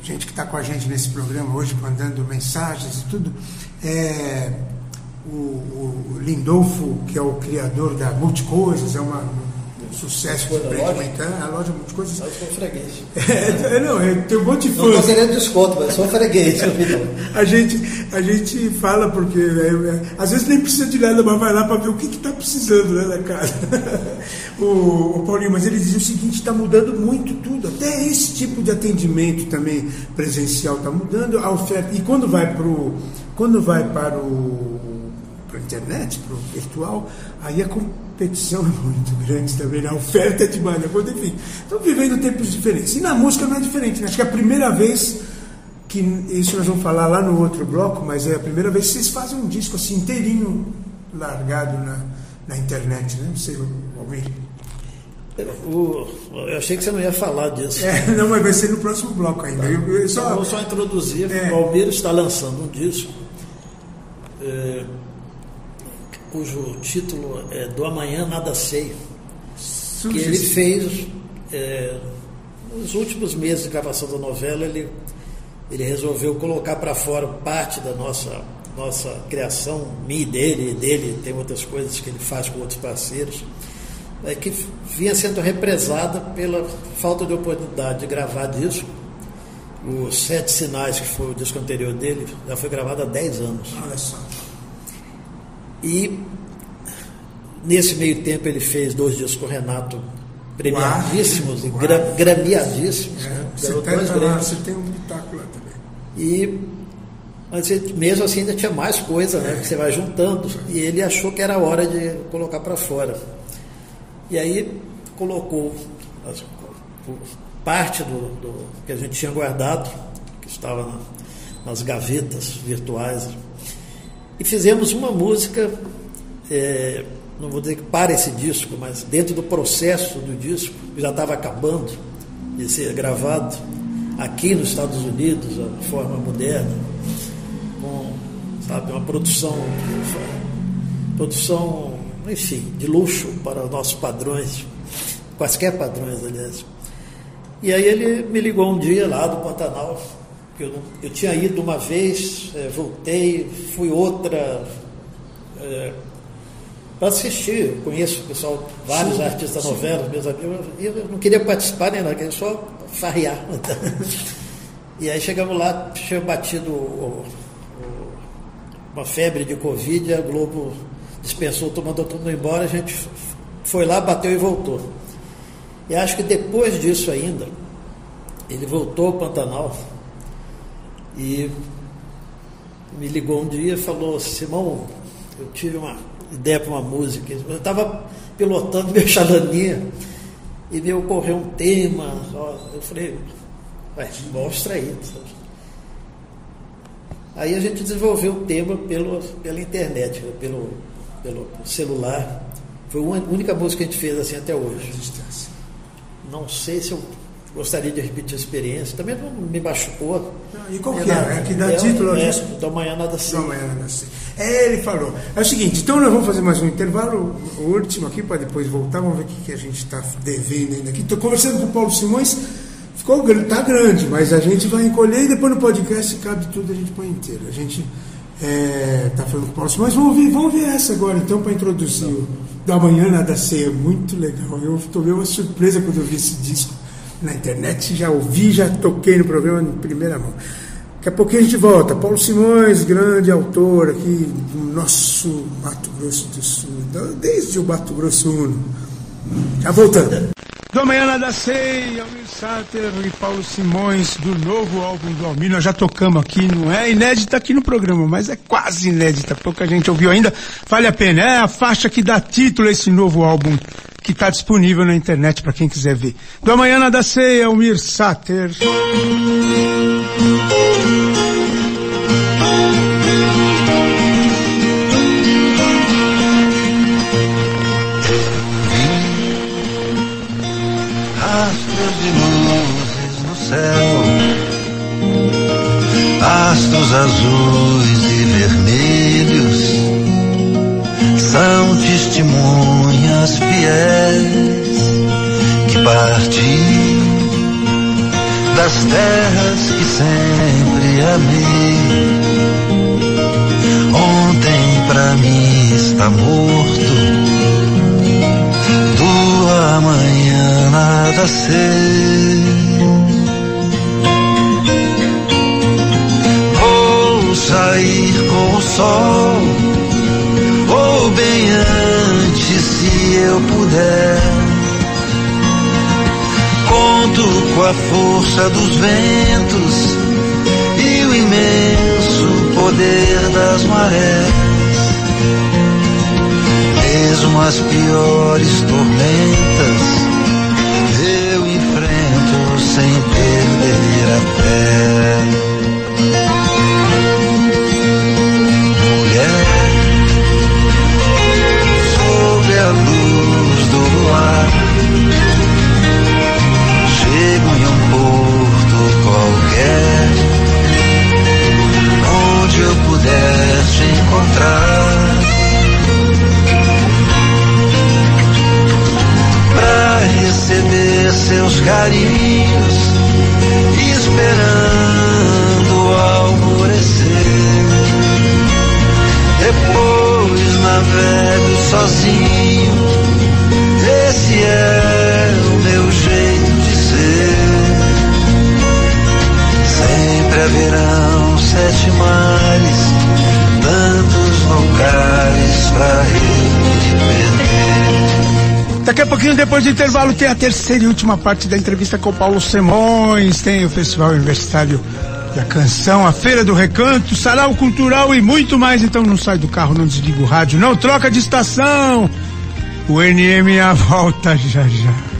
[SPEAKER 1] gente que está com a gente nesse programa hoje, mandando mensagens e tudo. É, o, o, Lindolfo, que é o criador da Multicoisas, é uma, sucesso de empreendimento, a loja muitas coisas.
[SPEAKER 11] Eu sou freguês.
[SPEAKER 1] É, não, eu tenho um monte de
[SPEAKER 11] fãs. Não estou querendo desconto, mas sou freguês.
[SPEAKER 1] a, gente, a gente fala porque é, é, às vezes nem precisa de nada, mas vai lá para ver o que está precisando né, na casa. o, o, Paulinho, mas ele dizia o seguinte: está mudando muito tudo, até esse tipo de atendimento também presencial está mudando, a oferta. E quando vai para o. Quando vai para o para a internet, para o virtual, aí a competição é muito grande também, né? a oferta é demanda, mas enfim, estão vivendo tempos diferentes. E na música não é diferente, né? acho que é a primeira vez que, isso nós vamos falar lá no outro bloco, mas é a primeira vez que vocês fazem um disco assim inteirinho largado na, na internet, né? Não sei, Almir.
[SPEAKER 11] Eu, eu achei que você não ia falar disso.
[SPEAKER 1] É, não, mas vai ser no próximo bloco ainda. Tá. Eu,
[SPEAKER 11] eu só... Vou só introduzir. É. O Almir está lançando um disco. É, cujo título é Do Amanhã Nada Sei, que ele fez é, nos últimos meses de gravação da novela, ele, ele resolveu colocar para fora parte da nossa, nossa criação, minha e dele, e dele, tem outras coisas que ele faz com outros parceiros, é, que vinha sendo represada pela falta de oportunidade de gravar disco. Os Sete Sinais, que foi o disco anterior dele, já foi gravado há 10 anos.
[SPEAKER 1] Olha só.
[SPEAKER 11] E nesse meio tempo ele fez dois dias com o Renato premiadíssimos e gra, gramiadíssimos. É, né?
[SPEAKER 1] você, tem, lá, você tem um bitáculo lá também.
[SPEAKER 11] E mas mesmo assim ainda tinha mais coisa, né? Que você vai juntando. E ele achou que era hora de colocar para fora. E aí colocou as, parte do, do, que a gente tinha guardado, que estava na, nas gavetas virtuais, e fizemos uma música, é, não vou dizer que para esse disco, mas dentro do processo do disco, já estava acabando de ser gravado aqui nos Estados Unidos, de forma moderna, com sabe, uma produção, produção, enfim, de luxo para os nossos padrões, quaisquer padrões, aliás. E aí ele me ligou um dia lá do Pantanal, eu, eu tinha ido uma vez, é, voltei, fui outra. É, para assistir. Eu conheço o pessoal, vários
[SPEAKER 1] Sim,
[SPEAKER 11] artistas
[SPEAKER 1] sim.
[SPEAKER 11] novelas, meus amigos, e eu não queria participar nem nada, queria só farrear. e aí chegamos lá, tinha batido o- o- uma febre de Covid, a Globo dispensou, mandou todo mundo embora, a gente foi lá, bateu e voltou. E acho que depois disso ainda, ele voltou ao Pantanal e me ligou um dia e falou, Simão, eu tive uma ideia para uma música. Eu estava pilotando meu xalaninha e me ocorreu um tema. Eu falei, ué, mostra aí. Aí a gente desenvolveu o tema pelo, pela internet, pelo, pelo celular. Foi a única música que a gente fez assim até hoje. Não sei se eu gostaria de repetir a experiência. Também não me machucou.
[SPEAKER 1] E qual que é? É que dá título ao
[SPEAKER 11] é,
[SPEAKER 1] disco?
[SPEAKER 11] Da manhã nada sei.
[SPEAKER 1] Da manhã nada sei. É, ele falou. É o seguinte, então nós vamos fazer mais um intervalo, o último aqui, para depois voltar. Vamos ver o que, que a gente está devendo ainda aqui. Estou conversando com o Paulo Simões. Ficou, tá grande, mas a gente vai encolher e depois no podcast cabe tudo, a gente põe inteiro. A gente está falando com o Paulo Simões. Vamos ouvir, vamos ouvir essa agora, então, para introduzir o Da Manhã Nada Sei. É muito legal. Eu tomei uma surpresa quando eu vi esse disco na internet. Já ouvi, já toquei no programa em primeira mão. Daqui a pouquinho a gente volta. Paulo Simões, grande autor aqui do nosso Mato Grosso do Sul, da- desde o Mato Grosso Uno. Já voltando. Do Amanhã Nada Sei, Almir Sater e Paulo Simões, do novo álbum do Almir. Nós já tocamos aqui, não é inédita aqui no programa, mas é quase inédita, pouca gente ouviu ainda. Vale a pena, é a faixa que dá título a esse novo álbum, que está disponível na internet para quem quiser ver. Do Amanhã Nada Sei, Almir Sater.
[SPEAKER 12] Astros de luzes no céu, astros azuis testemunhas fiéis que partiram das terras que sempre amei. Ontem pra mim está morto do amanhã nada sei. Vou sair com o sol, ou bem antes, se eu puder. Conto com a força dos ventos e o imenso poder das marés mesmo as piores tormentas, eu enfrento sem perder a fé. Encontrar. pra receber seus carinhos, esperando alvorecer. Depois navego sozinho, esse é o meu jeito de ser. Sempre haverão sete mares, lugares pra.
[SPEAKER 1] Daqui a pouquinho, depois do intervalo, tem a terceira e última parte da entrevista com o Paulo Simões. Tem o Festival Universitário da Canção, a Feira do Recanto, Sarau Cultural e muito mais. Então não sai do carro, não desliga o rádio, não troca de estação. O NMA volta já já.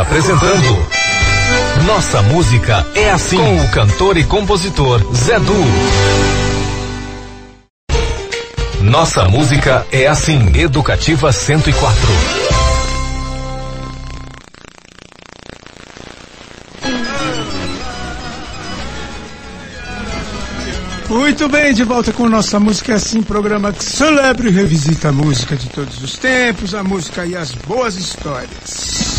[SPEAKER 13] Apresentando Nossa Música é Assim com o cantor e compositor Zé Du. Nossa Música é Assim, Educativa 104.
[SPEAKER 1] Muito bem, de volta com nossa música é assim, programa que celebra e revisita a música de todos os tempos, a música e as boas histórias.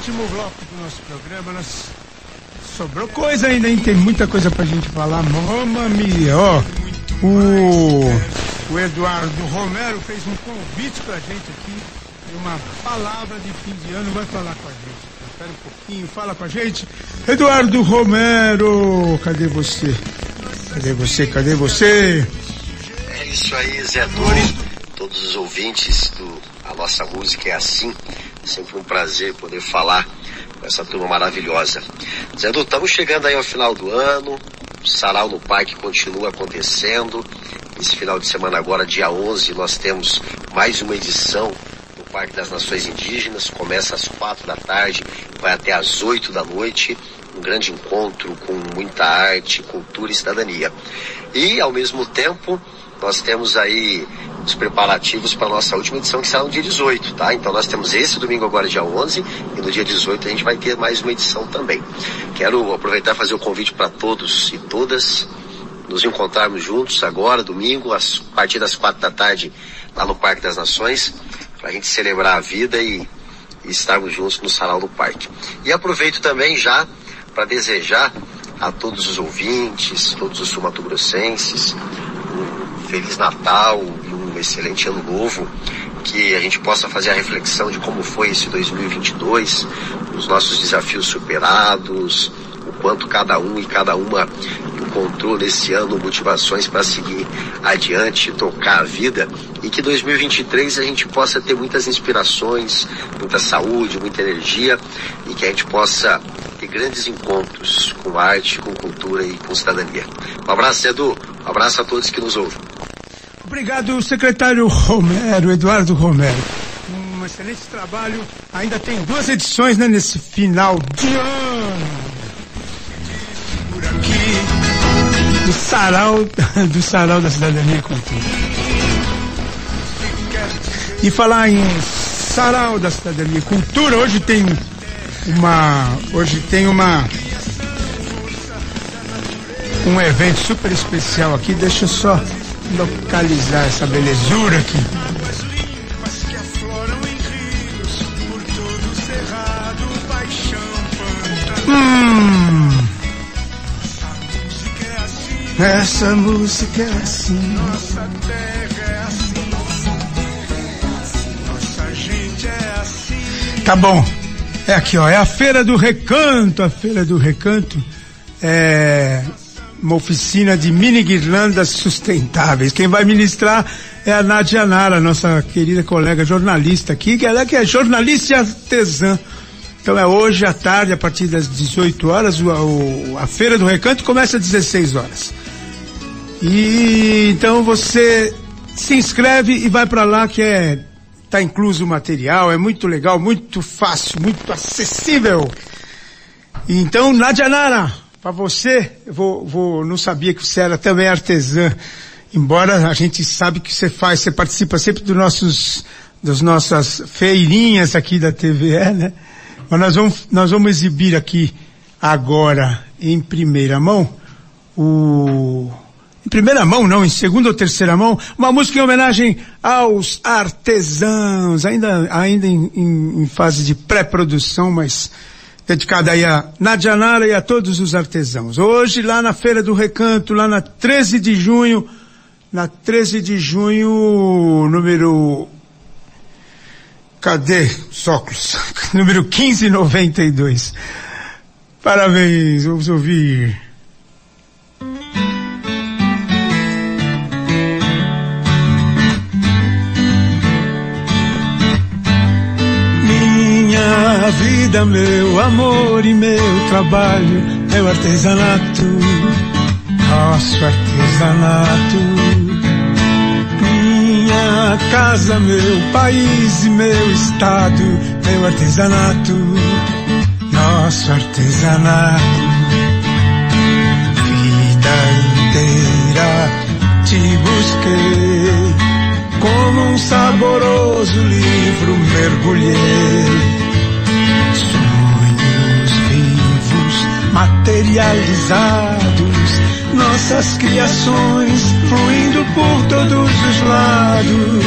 [SPEAKER 1] Último bloco do nosso programa. Nós... Sobrou coisa ainda, hein? Tem muita coisa pra gente falar. Mamma mia, ó. O, o Eduardo Romero fez um convite pra gente aqui. Uma palavra de fim de ano. Vai falar com a gente. Espera um pouquinho, fala com a gente. Eduardo Romero, cadê você? Cadê você? Cadê você?
[SPEAKER 16] É isso aí, Zé Dores. Todos os ouvintes do A Nossa Música é Assim. Sempre um prazer poder falar com essa turma maravilhosa. Du, estamos chegando aí ao final do ano. O Sarau no Parque continua acontecendo. Esse final de semana agora, dia 11, nós temos mais uma edição do Parque das Nações Indígenas. Começa às quatro da tarde, vai até às oito da noite. Um grande encontro com muita arte, cultura e cidadania. E, ao mesmo tempo, nós temos aí os preparativos para a nossa última edição, que será no dia 18, tá? Então nós temos esse domingo agora, dia 11, e no dia 18 a gente vai ter mais uma edição também. Quero aproveitar e fazer o convite para todos e todas nos encontrarmos juntos agora, domingo, a partir das quatro da tarde, lá no Parque das Nações, para a gente celebrar a vida e, e estarmos juntos no Sarau do Parque. E aproveito também já para desejar a todos os ouvintes, todos os sumatogrossenses, um Feliz Natal e um excelente ano novo, que a gente possa fazer a reflexão de como foi esse 2022, os nossos desafios superados, quanto cada um e cada uma encontrou nesse ano motivações para seguir adiante, tocar a vida e que 2023 a gente possa ter muitas inspirações, muita saúde, muita energia e que a gente possa ter grandes encontros com arte, com cultura e com cidadania. Um abraço, Edu. Um abraço a todos que nos ouvem.
[SPEAKER 1] Obrigado, secretário Romero, Eduardo Romero. Um excelente trabalho. Ainda tem duas edições né, nesse final de ano. Aqui, do sarau, do sarau da cidadania e cultura. E falar em sarau da cidadania e cultura, hoje tem uma, hoje tem uma, um evento super especial aqui. Deixa eu só localizar essa belezura aqui. Essa música é assim. Nossa terra é assim. Nossa gente é assim. Tá bom. É aqui, ó. É a Feira do Recanto. A Feira do Recanto é uma oficina de mini guirlandas sustentáveis. Quem vai ministrar é a Nadia Nara, nossa querida colega jornalista aqui, que ela que é jornalista e artesã. Então é hoje à tarde, a partir das 18 horas, o, a Feira do Recanto começa às 16 horas. E então você se inscreve e vai para lá que é tá incluso o material, é muito legal, muito fácil, muito acessível. Então, Nadia Nara, para você, eu vou, vou, não sabia que você era também artesã, embora a gente sabe que você faz, você participa sempre dos nossos, das nossas feirinhas aqui da TVE, né? Mas nós vamos, nós vamos exibir aqui agora, em primeira mão, o, primeira mão, não, em segunda ou terceira mão, uma música em homenagem aos artesãos, ainda, ainda em, em, em fase de pré-produção, mas dedicada aí a Nadia Nara e a todos os artesãos. Hoje, lá na Feira do Recanto, lá na 13 de junho, na 13 de junho, número. Cadê os óculos? número 1592. Parabéns, vamos ouvir. Minha vida, meu amor e meu trabalho, meu artesanato, nosso artesanato. Minha casa, meu país e meu estado, meu artesanato, nosso artesanato. Vida inteira te busquei, como um saboroso livro mergulhei materializados, nossas criações fluindo por todos os lados,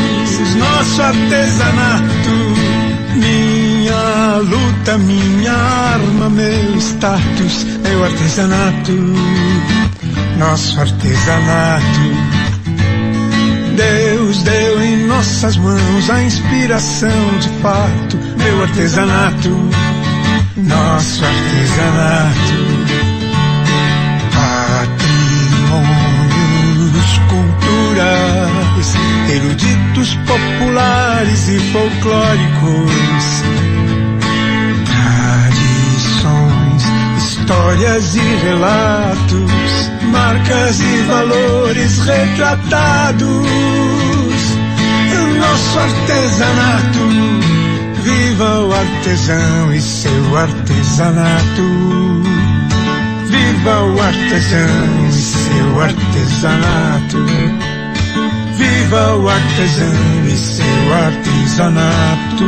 [SPEAKER 1] nosso artesanato, minha luta minha arma, meu status, meu artesanato, nosso artesanato. Deus deu em nossas mãos a inspiração de fato, meu artesanato, nosso artesanato. Patrimônios culturais, eruditos populares e folclóricos. Tradições, histórias e relatos marcas e valores retratados. Nosso artesanato, viva o artesão e seu artesanato. Viva o artesão e seu artesanato. Viva o artesão e seu artesanato.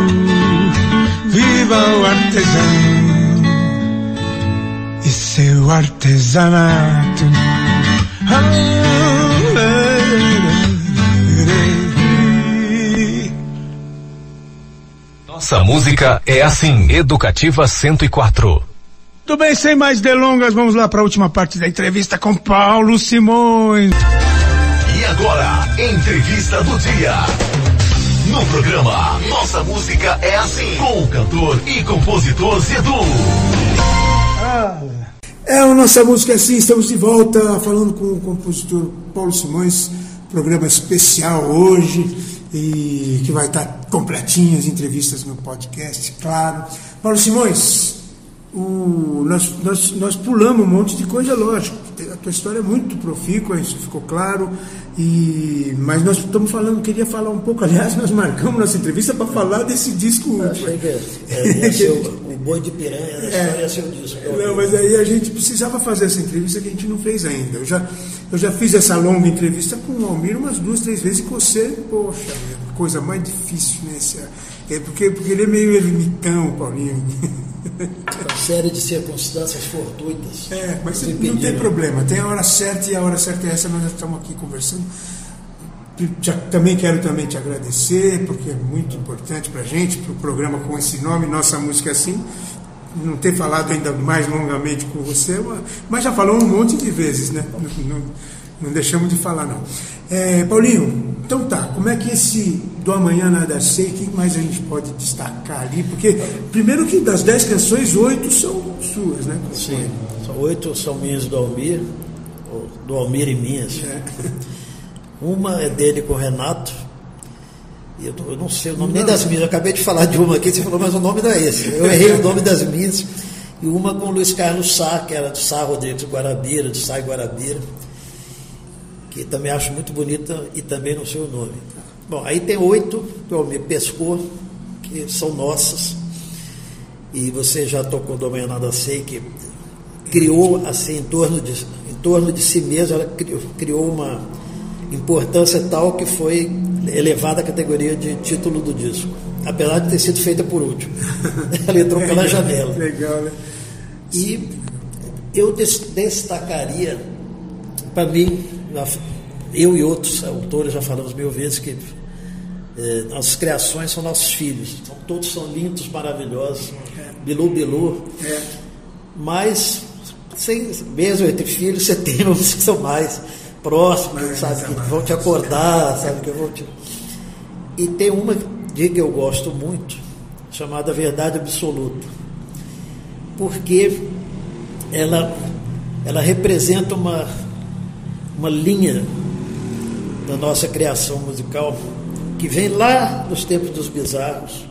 [SPEAKER 1] Viva o artesão e seu artesanato.
[SPEAKER 13] Nossa música é assim, Educativa 104.
[SPEAKER 1] Tudo bem, sem mais delongas, vamos lá para a última parte da entrevista com Paulo Simões.
[SPEAKER 10] E agora, entrevista do dia. No programa Nossa Música é Assim, com o cantor e compositor Zedu.
[SPEAKER 17] É, a nossa música é assim, estamos de volta falando com o compositor Paulo Simões, programa especial hoje, e que vai estar completinho as entrevistas no podcast, claro. Paulo Simões, o, nós, nós, nós pulamos um monte de coisa, lógico. A tua história é muito profícua, isso ficou claro. E, mas nós estamos falando, queria falar um pouco, aliás, nós marcamos nossa entrevista para falar desse disco.
[SPEAKER 11] Achei que é, o, o boi de piranha da história, ia ser o disco.
[SPEAKER 17] Não, mas aí a gente precisava fazer essa entrevista que a gente não fez ainda. Eu já, eu já fiz essa longa entrevista com o Almir umas duas, três vezes e com você, poxa, coisa mais difícil, né? É porque, porque ele é meio ermitão, Paulinho.
[SPEAKER 11] Uma série de circunstâncias fortuitas.
[SPEAKER 17] É, mas não tem problema. Tem a hora certa e a hora certa é essa. Nós já estamos aqui conversando. Também quero também te agradecer, porque é muito importante para a gente, para o programa com esse nome, Nossa Música é Assim. Não ter falado ainda mais longamente com você, mas já falou um monte de vezes, né? Não, não, não deixamos de falar, não. É, Paulinho, então tá, como é que esse do Amanhã Nada Sei, o que mais a gente pode destacar ali? Porque, primeiro que das dez canções, oito são suas, né?
[SPEAKER 11] Sim, oito são minhas do Almir, do Almir e minhas. É. Uma é dele com o Renato, eu, eu não sei o nome não. nem das minhas, eu acabei de falar de uma aqui, você falou, mas o nome não é esse. Eu errei o nome das minhas. E uma com o Luiz Carlos Sá, que era do Sá Rodrigues Guarabira, do Sá Guarabira que também acho muito bonita e também no seu nome. Bom, aí tem oito que o Almir pescou, que são nossas, e você já tocou do Amanhã Nada Sei, que criou assim em torno de, em torno de si mesmo, ela criou, criou uma importância tal que foi elevada à categoria de título do disco, apesar de ter sido feita por último. ela entrou pela janela.
[SPEAKER 17] Legal, né?
[SPEAKER 11] E eu destacaria, para mim, eu e outros autores já falamos mil vezes que é, nossas criações são nossos filhos. Então, todos são lindos, maravilhosos. Bilu, Bilu. É. Mas, sem, mesmo entre filhos, você tem uns que são mais próximos, Mas, sabe, que vão te acordar, sabe, que vão te... E tem uma de que eu gosto muito, chamada Verdade Absoluta. Porque ela, ela representa uma uma linha da nossa criação musical que vem lá dos tempos dos bizarros,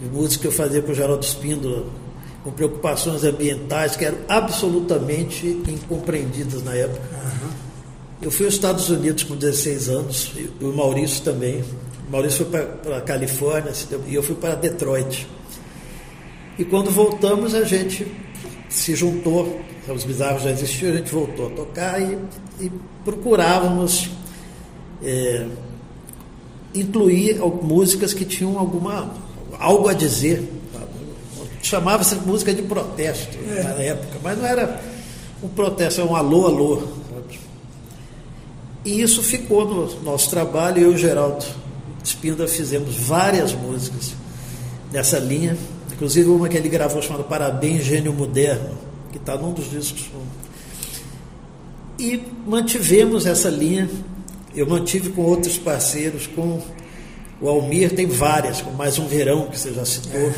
[SPEAKER 11] de música que eu fazia com o Geraldo Espíndola, com preocupações ambientais que eram absolutamente incompreendidas na época. Uhum. Eu fui aos Estados Unidos com 16 anos, e o Maurício também. O Maurício foi para a Califórnia e eu fui para Detroit. E quando voltamos, a gente se juntou, os bizarros já existiam, a gente voltou a tocar e, e procurávamos é, incluir músicas que tinham alguma algo a dizer. Chamava-se música de protesto é. na época, mas não era um protesto, era um alô, alô. E isso ficou no nosso trabalho, eu e o Geraldo Espinda fizemos várias músicas nessa linha inclusive uma que ele gravou chamada Parabéns Gênio Moderno, que está num dos discos. E mantivemos essa linha. Eu mantive com outros parceiros, com o Almir, tem várias, com mais um verão que você já citou.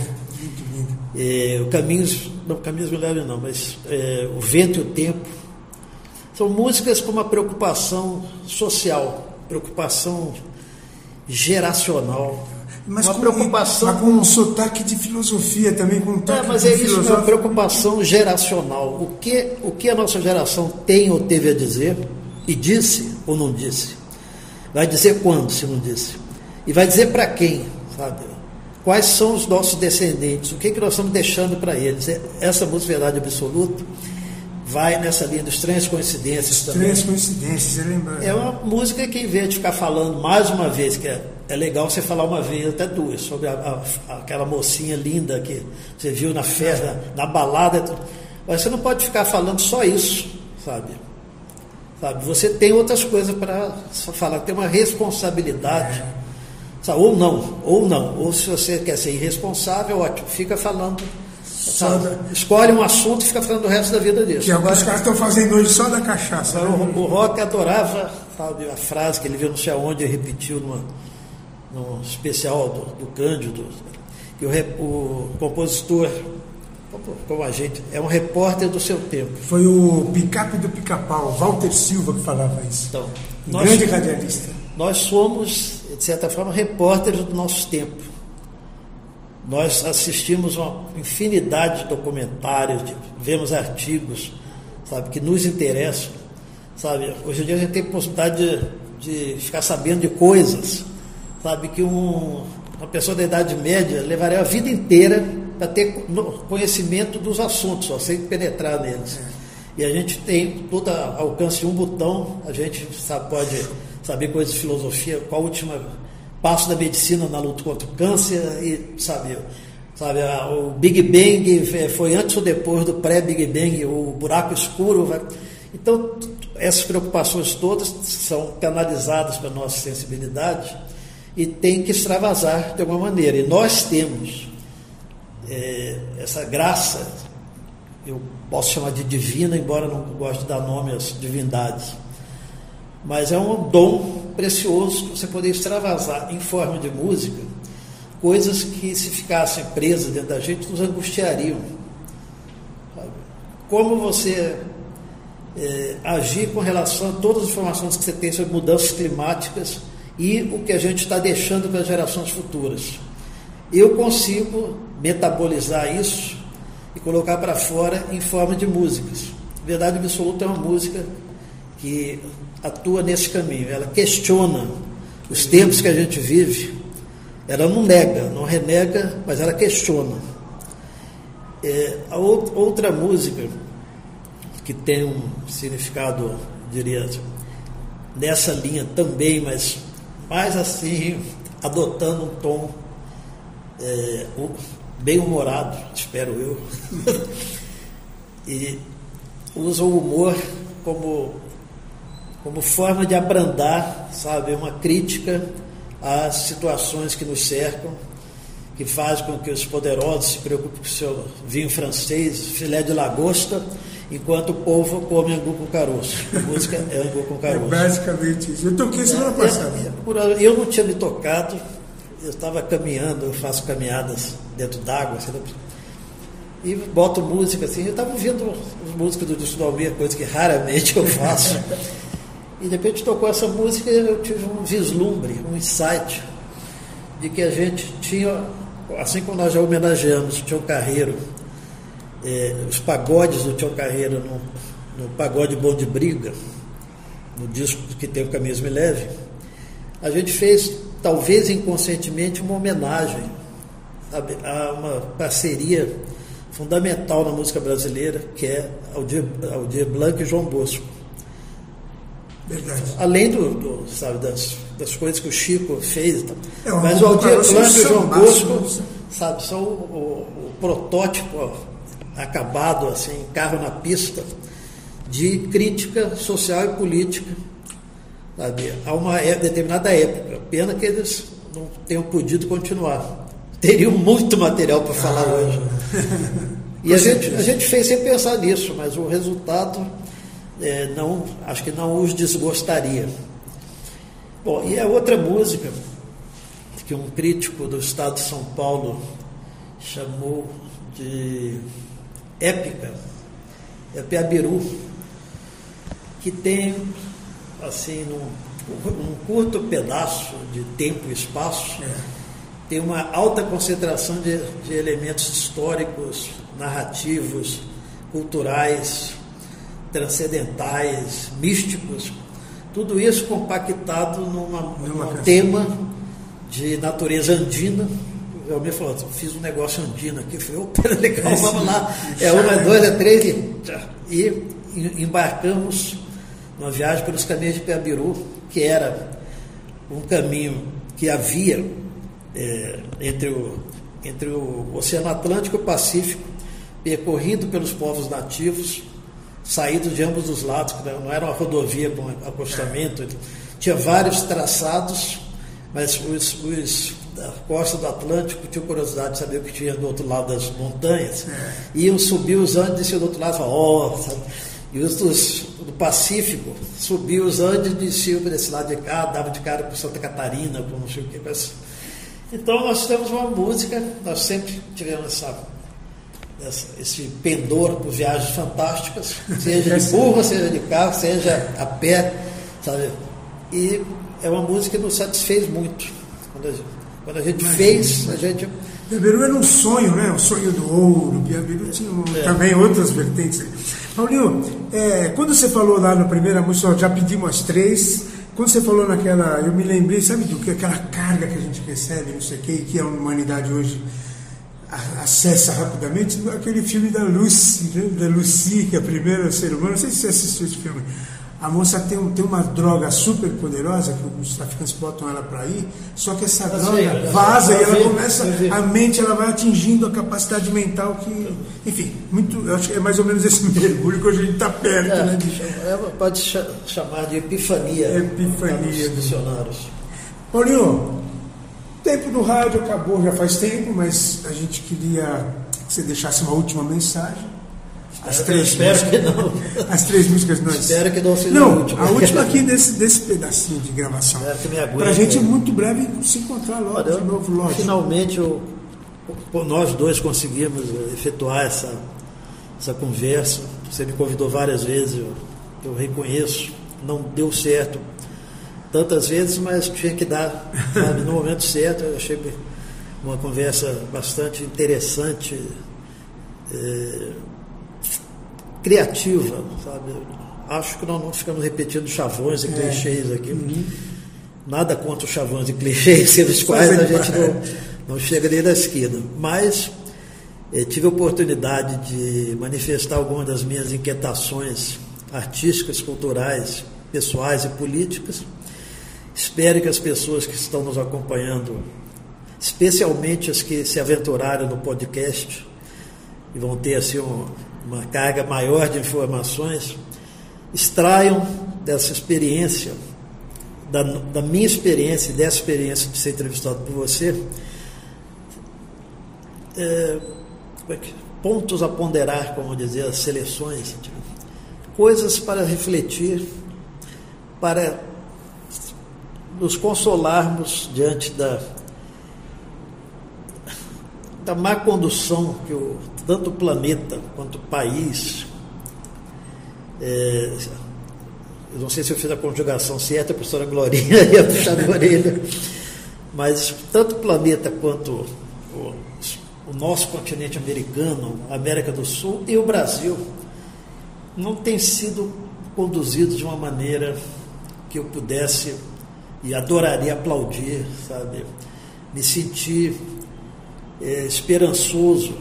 [SPEAKER 11] É, o Caminhos, não, Caminhos Milagres não, mas é, O Vento e o Tempo. São músicas com uma preocupação social, preocupação geracional.
[SPEAKER 17] Mas
[SPEAKER 11] uma
[SPEAKER 17] com,
[SPEAKER 11] preocupação.
[SPEAKER 17] Mas com um sotaque de filosofia também, com um toque
[SPEAKER 11] É, mas
[SPEAKER 17] de
[SPEAKER 11] é isso, uma preocupação geracional. O que, o que a nossa geração tem ou teve a dizer, e disse ou não disse. Vai dizer quando, se não disse. E vai dizer para quem, sabe? Quais são os nossos descendentes, o que, que nós estamos deixando para eles. É- Essa música Verdade Absoluta vai nessa linha dos estranhas coincidências também.
[SPEAKER 17] Três coincidências, você lembra?
[SPEAKER 11] É uma música que, em vez de ficar falando mais uma vez, que é, é legal você falar uma vez, até duas, sobre a- a- aquela mocinha linda que você viu na festa, na balada. Mas você não pode ficar falando só isso, sabe? sabe? Você tem outras coisas para falar, tem uma responsabilidade. sabe? Ou não, ou não. Ou se você quer ser irresponsável, ótimo, fica falando. Sabe? Escolhe um assunto e fica falando o resto da vida disso.
[SPEAKER 17] Que agora os caras estão fazendo hoje só da cachaça.
[SPEAKER 11] Agora,
[SPEAKER 17] né?
[SPEAKER 11] o, o Rock adorava sabe, a frase que ele viu não sei aonde e repetiu numa, num especial do, do Cândido, que o, o compositor, como a gente, é um repórter do seu tempo.
[SPEAKER 17] Foi o picape do pica-pau, Walter Silva, que falava isso.
[SPEAKER 11] Então,
[SPEAKER 17] um
[SPEAKER 11] nós-
[SPEAKER 17] grande radialista.
[SPEAKER 11] Nós somos, de certa forma, repórteres do nosso tempo. Nós assistimos uma infinidade de documentários, de- vemos artigos, sabe, que nos interessam, sabe. Hoje em dia a gente tem possibilidade de, de ficar sabendo de coisas, sabe, que um- uma pessoa da Idade Média levaria a vida inteira para ter conhecimento dos assuntos, só sem penetrar neles. E a gente tem todo a- alcance de um botão, a gente sabe, pode saber coisas de filosofia, qual o último passo da medicina na luta contra o câncer e sabe, sabe o Big Bang eh, foi antes ou depois do pré-Big Bang, o buraco escuro. vai- Então, essas preocupações todas são canalizadas para a nossa sensibilidade e tem que extravasar de alguma maneira. E nós temos eh, essa graça, eu posso chamar de divina, embora não goste de dar nome às divindades, mas é um dom precioso você poder extravasar em forma de música coisas que, se ficassem presas dentro da gente, nos angustiariam. Como você eh, agir com relação a todas as informações que você tem sobre mudanças climáticas e o que a gente está deixando para as gerações futuras. Eu consigo metabolizar isso e colocar para fora em forma de músicas. Verdade Absoluta é uma música que atua nesse caminho. Ela questiona os tempos que a gente vive. Ela não nega, não renega, mas ela questiona. É, a ou- outra música que tem um significado, diria, nessa linha também, mas mais assim, adotando um tom é, bem humorado, espero eu. e usa o humor como, como forma de abrandar, sabe, uma crítica às situações que nos cercam, que faz com que os poderosos se preocupem com o seu vinho francês, filé de lagosta, enquanto o povo come angu com caroço. A música é angu com
[SPEAKER 17] É
[SPEAKER 11] caroço.
[SPEAKER 17] basicamente isso. Eu toquei semana passada.
[SPEAKER 11] É, por- Eu não tinha me tocado, eu estava caminhando, eu faço caminhadas dentro d'água, assim, e boto música assim. Eu estava ouvindo as músicas do Disco do Almir, coisa que raramente eu faço. E de repente tocou essa música e eu tive um vislumbre, um insight, de que a gente tinha, assim como nós já homenageamos o Tião Carreiro, eh, os pagodes do Tião Carreiro no, no Pagode Bom de Briga, no disco que tem o Caminhos Me Leve, a gente fez, talvez inconscientemente, uma homenagem a uma parceria fundamental na música brasileira, que é Aldir, Aldir Blanc e João Bosco.
[SPEAKER 17] Verdade.
[SPEAKER 11] Além do, do, sabe, das, das coisas que o Chico fez.
[SPEAKER 17] É,
[SPEAKER 11] Mas o Aldir Blanc e o João Bosco sabe, são o, o- o protótipo ó, acabado, assim, carro na pista, de crítica social e política sabe, a uma é- determinada época. Pena que eles não tenham podido continuar. teriam muito material para falar ah. hoje. E a gente, a gente fez sem pensar nisso, mas o resultado é, não, acho que não os desgostaria. Bom, e a outra música que um crítico do Estado de São Paulo chamou de épica, é Piabiru, que tem, assim, num, num curto pedaço de tempo e espaço, é. tem uma alta concentração de, de elementos históricos, narrativos, culturais, transcendentais, místicos, tudo isso compactado numa, num tema de natureza andina. Eu me falou, fiz um negócio andino aqui, falei, opa, legal, vamos lá. É uma, é dois, é três e, e embarcamos numa viagem pelos caminhos de Piabiru, que era um caminho que havia é, entre, o, entre o Oceano Atlântico e o Pacífico, percorrido pelos povos nativos, saídos de ambos os lados, não era uma rodovia com acostamento, tinha vários traçados, mas os, os da costa do Atlântico tinham curiosidade de saber o que tinha do outro lado das montanhas, é. iam subir os Andes, desciam do outro lado e falavam, oh, e os dos, do Pacífico subiam os Andes, desciam para esse lado de cá, davam de cara com Santa Catarina, com não sei o que. Mas... Então nós temos uma música, nós sempre tivemos essa esse pendor por viagens fantásticas, seja de burro, seja de carro, seja a pé, sabe? E é uma música que nos satisfez muito. Quando a gente, quando a gente fez, a gente.
[SPEAKER 1] Piabiru era um sonho, né? O sonho do ouro. Piabiru tinha é. também outras vertentes. Paulinho, é, quando você falou lá na primeira música, já pedimos as três. Quando você falou naquela, eu me lembrei, sabe do que? Aquela carga que a gente recebe, não sei o que, que a humanidade hoje acessa rapidamente aquele filme da Lucy, né? da Lucy, que é a primeira ser humano. Não sei se você assistiu esse filme. A moça tem, tem uma droga super poderosa que os traficantes botam ela para ir, só que essa eu droga sei, vaza e ela começa, a mente ela vai atingindo a capacidade mental que, enfim, muito, eu acho que é mais ou menos esse mergulho que hoje a gente está perto, é, né? De...
[SPEAKER 11] É, pode chamar de epifania.
[SPEAKER 1] Epifania.
[SPEAKER 11] Dos dicionários.
[SPEAKER 1] Paulinho, tempo do rádio acabou já faz tempo, mas a gente queria que você deixasse uma última mensagem.
[SPEAKER 11] As três espero músicas, que não.
[SPEAKER 1] As três músicas nós.
[SPEAKER 11] Espero que não seja
[SPEAKER 1] não,
[SPEAKER 11] a última.
[SPEAKER 1] A última aqui desse, desse pedacinho de gravação. Para a gente muito breve se encontrar logo Olha, de novo, logo.
[SPEAKER 11] Finalmente eu, nós dois conseguimos efetuar essa, essa conversa. Você me convidou várias vezes, eu, eu reconheço. Não deu certo tantas vezes, mas tinha que dar sabe, no momento certo. Eu achei uma conversa bastante interessante, é, criativa, sabe? Acho que nós não ficamos repetindo chavões e é. clichês aqui. Uhum. Nada contra os chavões e clichês, pelos quais a gente não, não chega nem da esquina. Mas é, tive a oportunidade de manifestar algumas das minhas inquietações artísticas, culturais, pessoais e políticas Espero que as pessoas que estão nos acompanhando, especialmente as que se aventuraram no podcast e vão ter assim um, uma carga maior de informações, extraiam dessa experiência, da, da minha experiência e dessa experiência de ser entrevistado por você, é, é pontos a ponderar, como dizer, as seleções, coisas para refletir, para nos consolarmos diante da, da má condução que o, tanto o planeta quanto o país. É, eu não sei se eu fiz a conjugação certa, a professora Glorinha ia puxar a orelha, mas tanto o planeta quanto o, o nosso continente americano, a América do Sul e o Brasil não têm sido conduzidos de uma maneira que eu pudesse e adoraria aplaudir, sabe? Me sentir é, esperançoso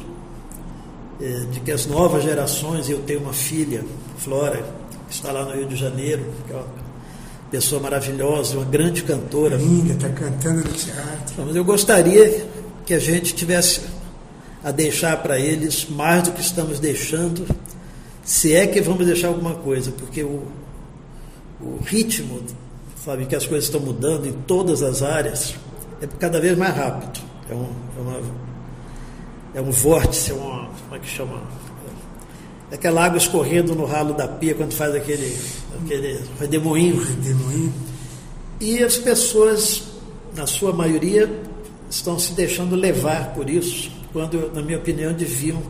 [SPEAKER 11] é, de que as novas gerações, eu tenho uma filha, Flora, que está lá no Rio de Janeiro, que é uma pessoa maravilhosa, uma grande cantora.
[SPEAKER 1] Linda, está cantando no teatro.
[SPEAKER 11] Mas eu gostaria que a gente tivesse a deixar para eles mais do que estamos deixando, se é que vamos deixar alguma coisa, porque o, o ritmo sabe, que as coisas estão mudando em todas as áreas, é cada vez mais rápido. é um, é uma, é um vórtice, é uma, como é que chama? É aquela água escorrendo no ralo da pia quando faz aquele, aquele redemoinho.
[SPEAKER 17] redemoinho.
[SPEAKER 11] E as pessoas, na sua maioria, estão se deixando levar por isso, quando, na minha opinião, deviam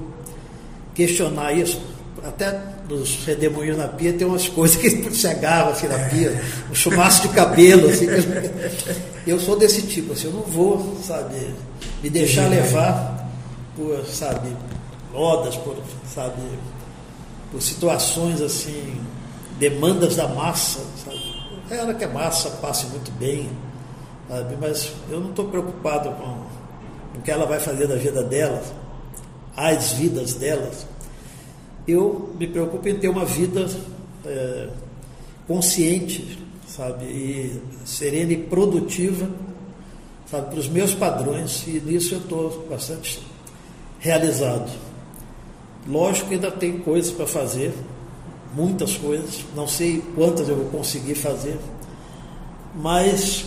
[SPEAKER 11] questionar isso. Até nos redemoinhos na pia tem umas coisas que se agarram assim na pia, um chumaço de cabelo. Assim, eu sou desse tipo, assim, eu não vou, sabe, me deixar levar por, sabe, modas, por, sabe, por situações assim, demandas da massa, sabe? É hora que a massa passe muito bem, sabe? Mas eu não estou preocupado com, o que ela vai fazer da vida delas, as vidas delas. Eu me preocupo em ter uma vida é, consciente, sabe? E serena e produtiva, sabe? Para os meus padrões, e nisso eu estou bastante realizado. Lógico que ainda tem coisas para fazer, muitas coisas, não sei quantas eu vou conseguir fazer, mas,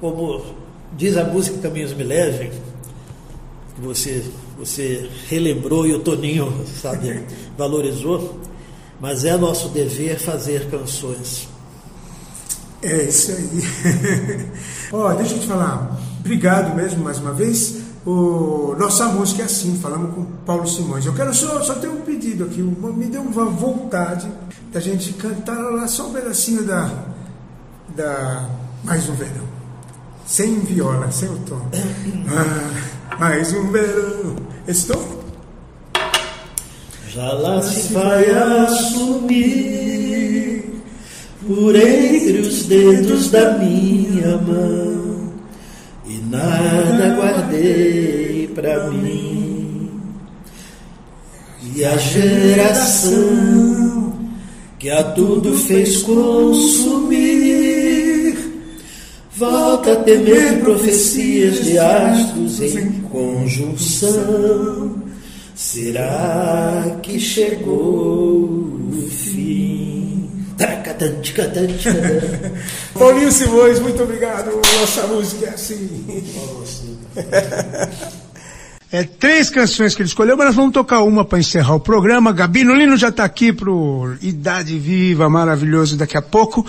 [SPEAKER 11] como diz a música Caminhos Me Levem, que você, você relembrou e o Toninho, sabe, valorizou, mas é nosso dever fazer canções.
[SPEAKER 17] É isso aí. Ó, oh, deixa eu te falar, obrigado mesmo mais uma vez. O, nossa música é assim, falamos com Paulo Simões. Eu quero só, só ter um pedido aqui, me deu uma vontade da gente cantar lá só um pedacinho da, da Mais um Verão. Sem viola, sem o tom. Ah, mais um verão. Estou?
[SPEAKER 12] Já lá se vai assumir por entre os dedos da minha mão e nada guardei para mim. E a geração que a tudo fez consumir volta a temer profecias de astros em conjunção. Será que chegou o fim?
[SPEAKER 17] Paulinho Simões, muito obrigado. Nossa música é assim.
[SPEAKER 1] É três canções que ele escolheu, mas nós vamos tocar uma para encerrar o programa. Gabi Nolino já está aqui pro Idade Viva, maravilhoso daqui a pouco.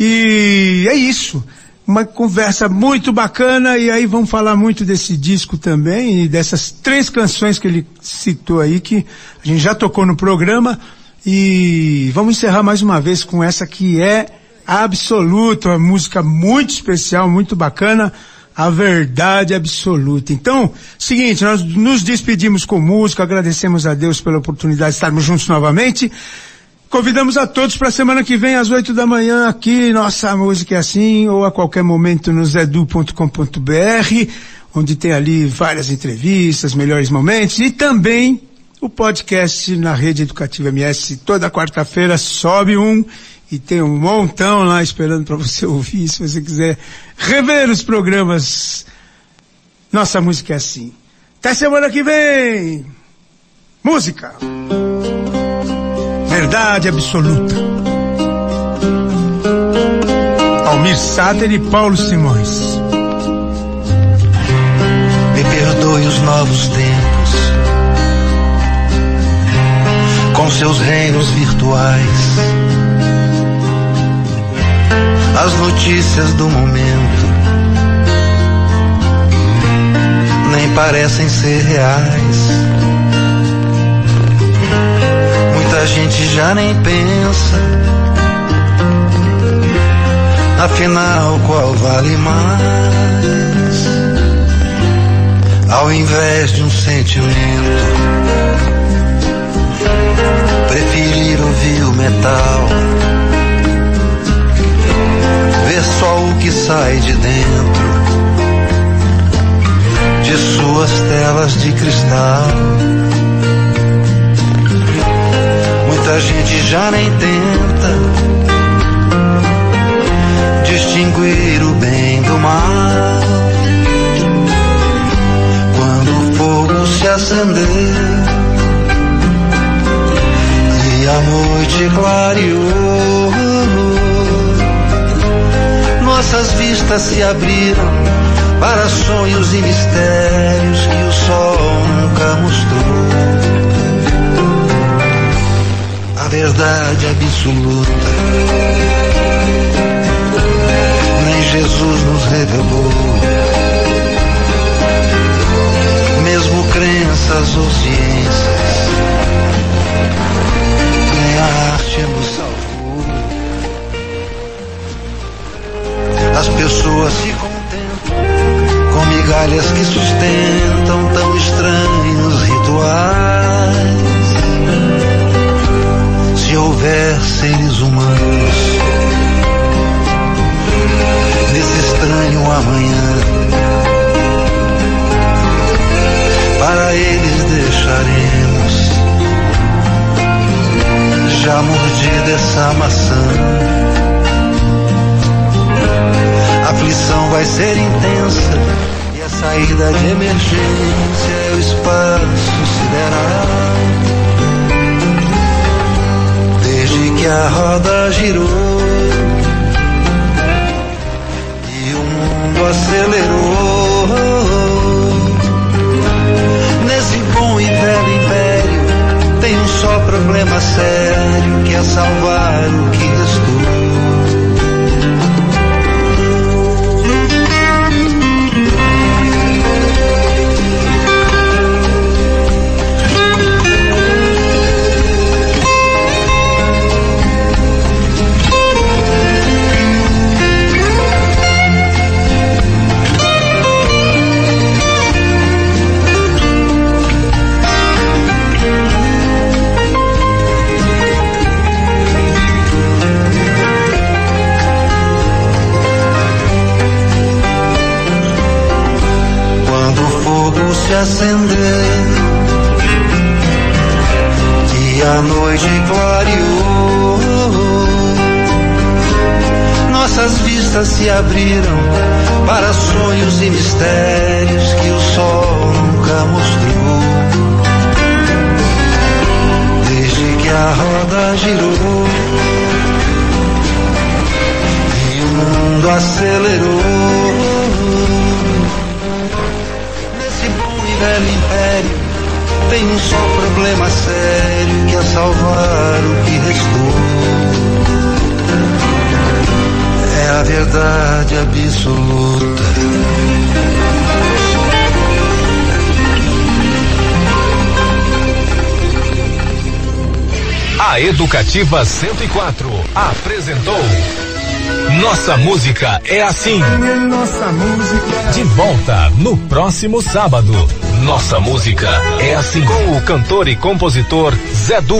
[SPEAKER 1] E é isso. Uma conversa muito bacana e aí vamos falar muito desse disco também e dessas três canções que ele citou aí que a gente já tocou no programa. E vamos encerrar mais uma vez com essa que é absoluta, uma música muito especial, muito bacana, a verdade absoluta. Então, seguinte, nós nos despedimos com música, agradecemos a Deus pela oportunidade de estarmos juntos novamente. Convidamos a todos para a semana que vem, às oito da manhã, aqui, nossa música é assim, ou a qualquer momento no zedu.com.br, onde tem ali várias entrevistas, melhores momentos, e também o podcast na Rede Educativa MS, toda quarta-feira sobe um e tem um montão lá esperando para você ouvir, se você quiser rever os programas. Nossa música é assim. Até semana que vem! Música! Verdade absoluta. Almir Sater e Paulo Simões.
[SPEAKER 12] Me perdoe os novos tempos com seus reinos virtuais. As notícias do momento nem parecem ser reais. Gente já nem pensa. Afinal, qual vale mais? Ao invés de um sentimento preferir ouvir o metal. Ver só o que sai de dentro de suas telas de cristal. Muita gente já nem tenta distinguir o bem do mal. Quando o fogo se acender a noite clareou. Nossas vistas se abriram para sonhos e mistérios que o sol nunca mostrou. A verdade absoluta, nem Jesus nos revelou. Mesmo crenças ou ciências, nem a arte nos salvou. As pessoas se contentam com migalhas que sustentam tão estranhos rituais. Houver seres humanos nesse estranho amanhã, para eles deixaremos já mordida essa maçã. A aflição vai ser intensa e a saída de emergência é o espaço sideral. Que a roda girou e o mundo acelerou. Nesse bom e velho império tem um só problema sério que é salvar o que restou. Se acender e a noite clareou, nossas vistas se abriram para sonhos e mistérios que o sol nunca mostrou. Desde que a roda girou e o mundo acelerou. Velho império tem um só problema sério que é salvar o que restou. É a verdade absoluta.
[SPEAKER 13] A Educativa 104 apresentou Nossa Música é Assim.
[SPEAKER 1] Nossa música.
[SPEAKER 13] De volta no próximo sábado. Nossa Música é Assim. Com o cantor e compositor Zé Du.